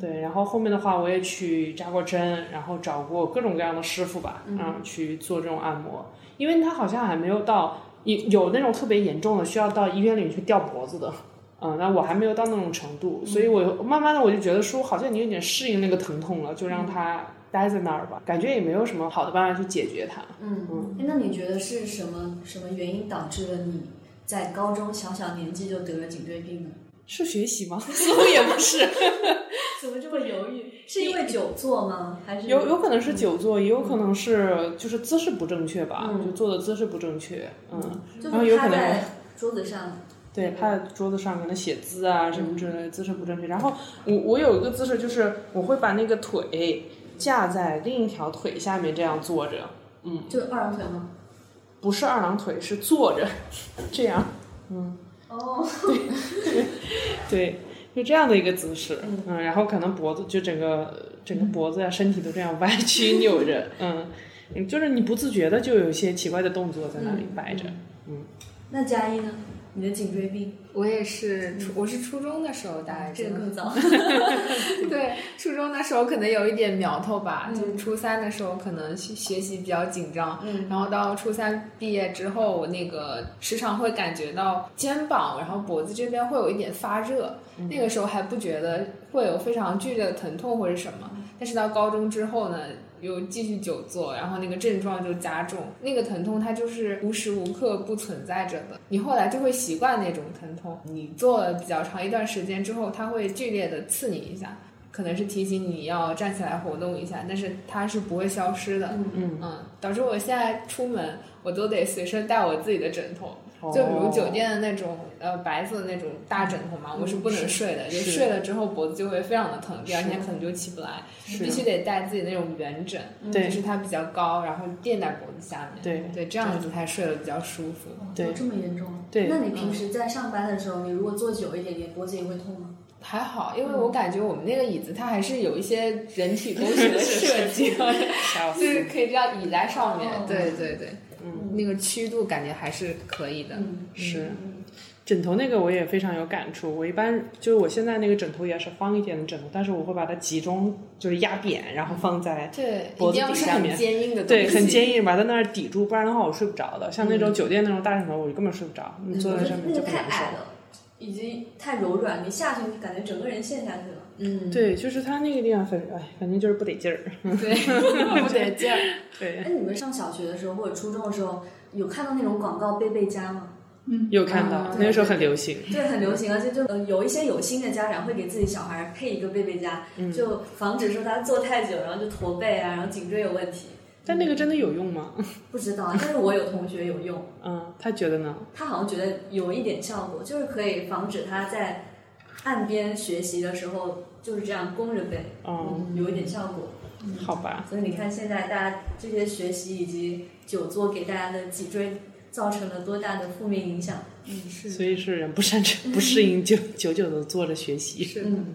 对。然后后面的话，我也去扎过针，然后找过各种各样的师傅吧，嗯，去做这种按摩，因为他好像还没有到有有那种特别严重的需要到医院里去吊脖子的。嗯，那我还没有到那种程度，所以我慢慢的我就觉得说，好像你有点适应那个疼痛了，就让它待在那儿吧，感觉也没有什么好的办法去解决它。嗯嗯。那你觉得是什么什么原因导致了你在高中小小年纪就得了颈椎病呢？是学习吗？似乎也不是，怎么这么犹豫？是因为久坐吗？还是有有可能是久坐，也有可能是就是姿势不正确吧，嗯就坐的姿势不正确，嗯，然后有可能桌子上？对，趴在桌子上可能写字啊什么之类的，姿势不正确。然后我我有一个姿势就是我会把那个腿架在另一条腿下面这样坐着，嗯，就二郎腿吗？不是二郎腿，是坐着 这样，哦，对 对，就这样的一个姿势，嗯，然后可能脖子就整个整个脖子啊、身体都这样歪 曲扭着，嗯，嗯就是你不自觉的就有一些奇怪的动作在那里摆着，嗯。那佳一呢？你的颈椎病。我也是初，我是初中的时候大概这个更早。对，初中的时候可能有一点苗头吧，就是初三的时候可能学学习比较紧张，嗯。然后到初三毕业之后，我那个时常会感觉到肩膀，然后脖子这边会有一点发热，那个时候还不觉得会有非常剧烈的疼痛或者什么，但是到高中之后呢。又继续久坐，然后那个症状就加重，那个疼痛它就是无时无刻不存在着的。你后来就会习惯那种疼痛，你坐了比较长一段时间之后，它会剧烈的刺你一下，可能是提醒你要站起来活动一下，但是它是不会消失的。嗯嗯嗯导致我现在出门我都得随身带我自己的枕头。哦。就比如酒店的那种呃白色的那种大枕头嘛，我是不能睡的，就睡了之后脖子就会非常的疼，第二天可能就起不来，必须得带自己那种圆枕，就是它比较高，然后垫在脖子下面，对。对，这样子才睡得比较舒服。对。这么严重？对。那你平时在上班的时候，你如果坐久一点你，脖子也会痛吗？还好，因为我感觉我们那个椅子它还是有一些人体工学的设计，就是可以这样倚在上面哦。对对对，嗯，那个曲度感觉还是可以的。嗯，是。枕头那个我也非常有感触，我一般就是我现在那个枕头也是方一点的枕头，但是我会把它集中就是压扁，然后放在对，脖子一定要是很底下面坚硬的，对很坚硬，把它那儿抵住，不然的话我睡不着的。像那种酒店那种大枕头，我根本睡不着，你坐在上面那个就很难受。太矮了，以及太柔软，你下去你感觉整个人陷下去了。嗯，对，就是他那个地方很，哎，反正就是不得劲儿。对，不得劲儿。对，哎，你们上小学的时候或者初中的时候，有看到那种广告贝贝佳吗？嗯，有看到，那个时候很流行。对，很流行，而且就呃有一些有心的家长会给自己小孩配一个背背佳，就防止说他坐太久，然后就驼背啊，然后颈椎有问题。但那个真的有用吗？不知道，但是我有同学有用。嗯，他觉得呢？他好像觉得有一点效果，就是可以防止他在岸边学习的时候就是这样弓着背，嗯，有一点效果。好吧。所以你看，现在大家这些学习以及久坐给大家的脊椎造成了多大的负面影响？嗯，是。所以是人不擅长、不适应，就久久的坐着学习。是。嗯，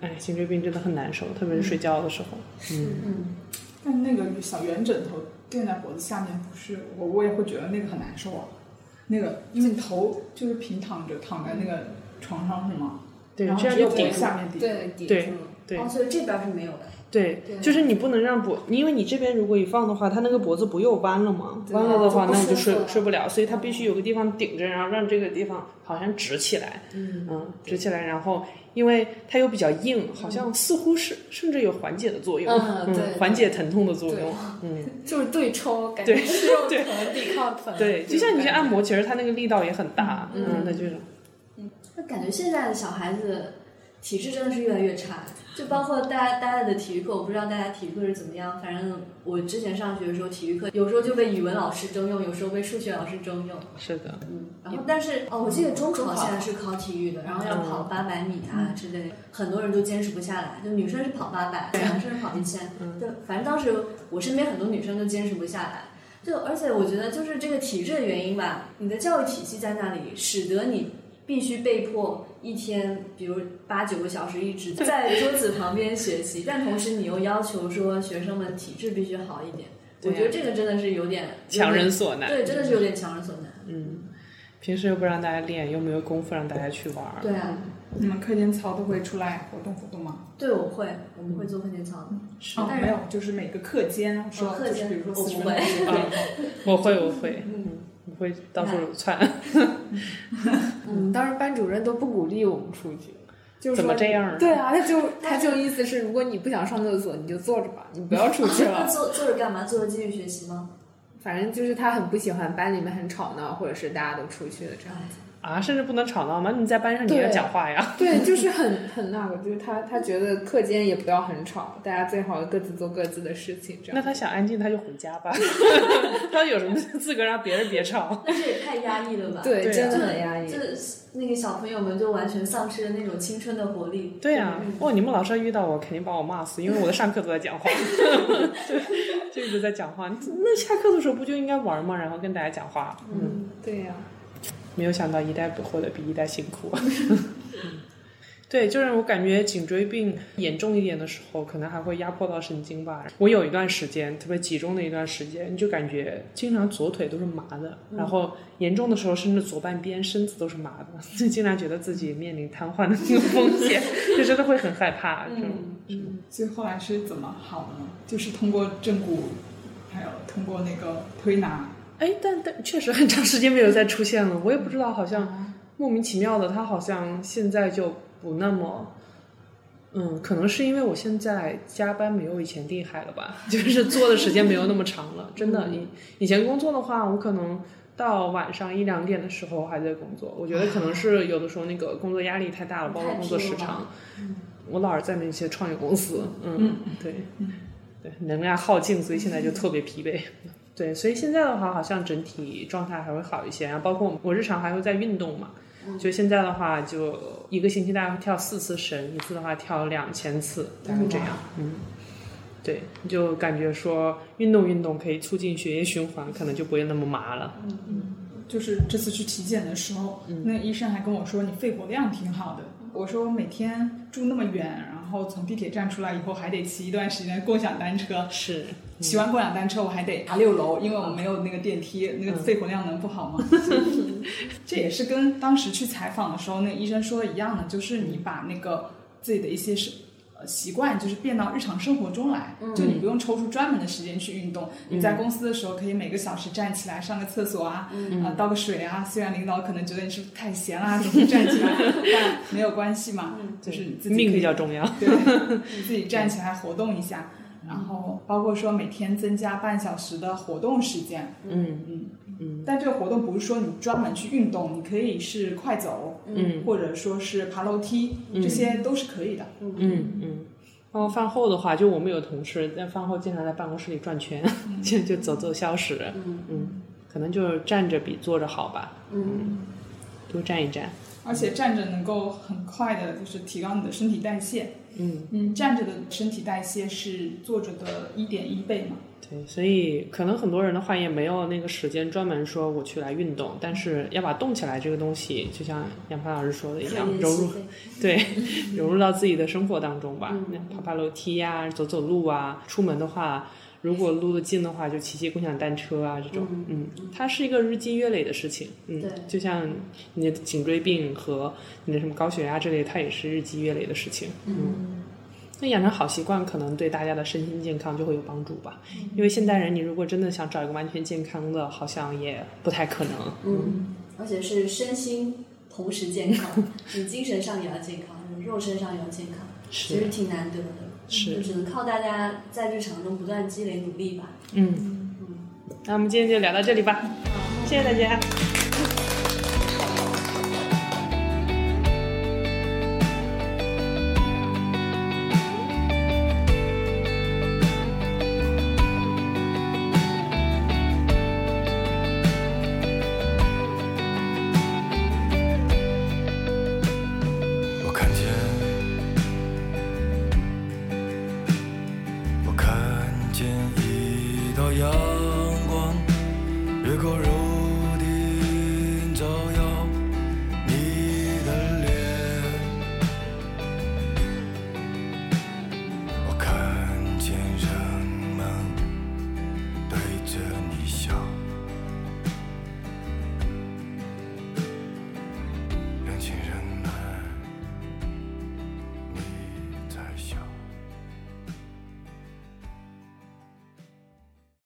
哎，颈椎病真的很难受，特别是睡觉的时候。嗯嗯。但那个小圆枕头垫在脖子下面，不是我我也会觉得那个很难受啊。那个因为头就是平躺着躺在那个床上是吗？对，然后这样就顶下面顶。对，顶对住。对。哦，所以这边是没有的。对，就是你不能让脖，因为你这边如果一放的话，它那个脖子不又弯了吗？弯了的话，那你就睡睡不了，所以它必须有个地方顶着，然后让这个地方好像直起来，嗯，直起来，然后因为它又比较硬，好像似乎是甚至有缓解的作用，嗯，对，缓解疼痛的作用，嗯，就是对抽，感觉是用疼抵抗疼，对，就像你去按摩，其实它那个力道也很大，嗯，那就是，嗯，那感觉现在的小孩子体质真的是越来越差。就包括大家大家的体育课，我不知道大家体育课是怎么样。反正我之前上学的时候，体育课有时候就被语文老师征用，有时候被数学老师征用。是的，嗯。然后，但是哦，我记得中考现在是考体育的，然后要跑八百米啊之类的，很多人都坚持不下来。就女生是跑八百，男生是跑一千。就反正当时我身边很多女生都坚持不下来。就而且我觉得就是这个体质的原因吧，你的教育体系在那里，使得你必须被迫。一天，比如八九个小时一直在桌子旁边学习，但同时你又要求说学生们体质必须好一点，我觉得这个真的是有点强人所难。对，真的是有点强人所难。嗯，平时又不让大家练，又没有功夫让大家去玩。对啊，你们课间操都会出来活动活动吗？对，我会，我们会做课间操的。哦，没有，就是每个课间说，课间，比如说我不会。我会，我会。会到处窜。嗯，当时班主任都不鼓励我们出去，就怎么这样？对啊，他就他就意思是，如果你不想上厕所，你就坐着吧，你不要出去了。坐坐着干嘛？坐着继续学习吗？反正就是他很不喜欢班里面很吵闹，或者是大家都出去了这样子。啊，甚至不能吵闹吗？你在班上你要讲话呀。对，就是很很那个，就是他他觉得课间也不要很吵，大家最好各自做各自的事情。这样。那他想安静，他就回家吧。他有什么资格让别人别吵？但是也太压抑了吧？对，真的很压抑。这那个小朋友们就完全丧失了那种青春的活力。对呀，哦，你们老师遇到我肯定把我骂死，因为我的上课都在讲话，对，就一直在讲话。那下课的时候不就应该玩吗？然后跟大家讲话。嗯，对呀。没有想到一代不活的比一代辛苦。对，就是我感觉颈椎病严重一点的时候，可能还会压迫到神经吧。我有一段时间特别集中的一段时间，就感觉经常左腿都是麻的，然后严重的时候甚至左半边身子都是麻的，就经常觉得自己面临瘫痪的那个风险，就真的会很害怕。嗯嗯。所以后来是怎么好的呢？就是通过正骨，还有通过那个推拿。哎，但但确实很长时间没有再出现了，我也不知道，好像莫名其妙的，他好像现在就不那么，嗯，可能是因为我现在加班没有以前厉害了吧，就是做的时间没有那么长了。真的，以以前工作的话，我可能到晚上一两点的时候还在工作。我觉得可能是有的时候那个工作压力太大了，包括工作时长。我老是在那些创业公司，嗯，对，对，能量耗尽，所以现在就特别疲惫。对，所以现在的话，好像整体状态还会好一些。然后包括我日常还会在运动嘛，就现在的话，就一个星期大概会跳四次绳，一次的话跳两千次，大概这样。嗯，对，就感觉说运动运动可以促进血液循环，可能就不会那么麻了。嗯嗯，就是这次去体检的时候，那医生还跟我说你肺活量挺好的。我说我每天住那么远，然后从地铁站出来以后还得骑一段时间共享单车。是，骑完共享单车我还得爬六楼，因为我没有那个电梯，那个肺活量能不好吗？这也是跟当时去采访的时候那个医生说的一样的，就是你把那个自己的一些是。习惯就是变到日常生活中来，就你不用抽出专门的时间去运动。你在公司的时候可以每个小时站起来上个厕所啊，啊倒个水啊。虽然领导可能觉得你是太闲啦，总是站起来，但没有关系嘛，就是自己命比较重要，对，自己站起来活动一下。然后包括说每天增加半小时的活动时间。嗯嗯嗯但这个活动不是说你专门去运动，你可以是快走，嗯或者说是爬楼梯，这些都是可以的。嗯嗯。然后饭后的话，就我们有同事在饭后经常在办公室里转圈，就就走走消食。嗯嗯，可能就是站着比坐着好吧。嗯多站一站。而且站着能够很快的，就是提高你的身体代谢。嗯，嗯，站着的身体代谢是坐着的一点一倍嘛。对，所以可能很多人的话也没有那个时间专门说我去来运动，但是要把动起来这个东西，就像杨帆老师说的一样，融入对 融入到自己的生活当中吧。那爬爬楼梯呀、走走路啊，出门的话。如果路得近的话，就骑骑共享单车啊，这种，嗯，它是一个日积月累的事情，嗯，对，就像你的颈椎病和你的什么高血压之类，它也是日积月累的事情，嗯，那养成好习惯，可能对大家的身心健康就会有帮助吧，因为现代人，你如果真的想找一个完全健康的，好像也不太可能，嗯，而且是身心同时健康，你精神上也要健康，你肉身上也要健康，其实挺难得的。是，就只能靠大家在日常中不断积累努力吧。嗯，那我们今天就聊到这里吧，谢谢大家。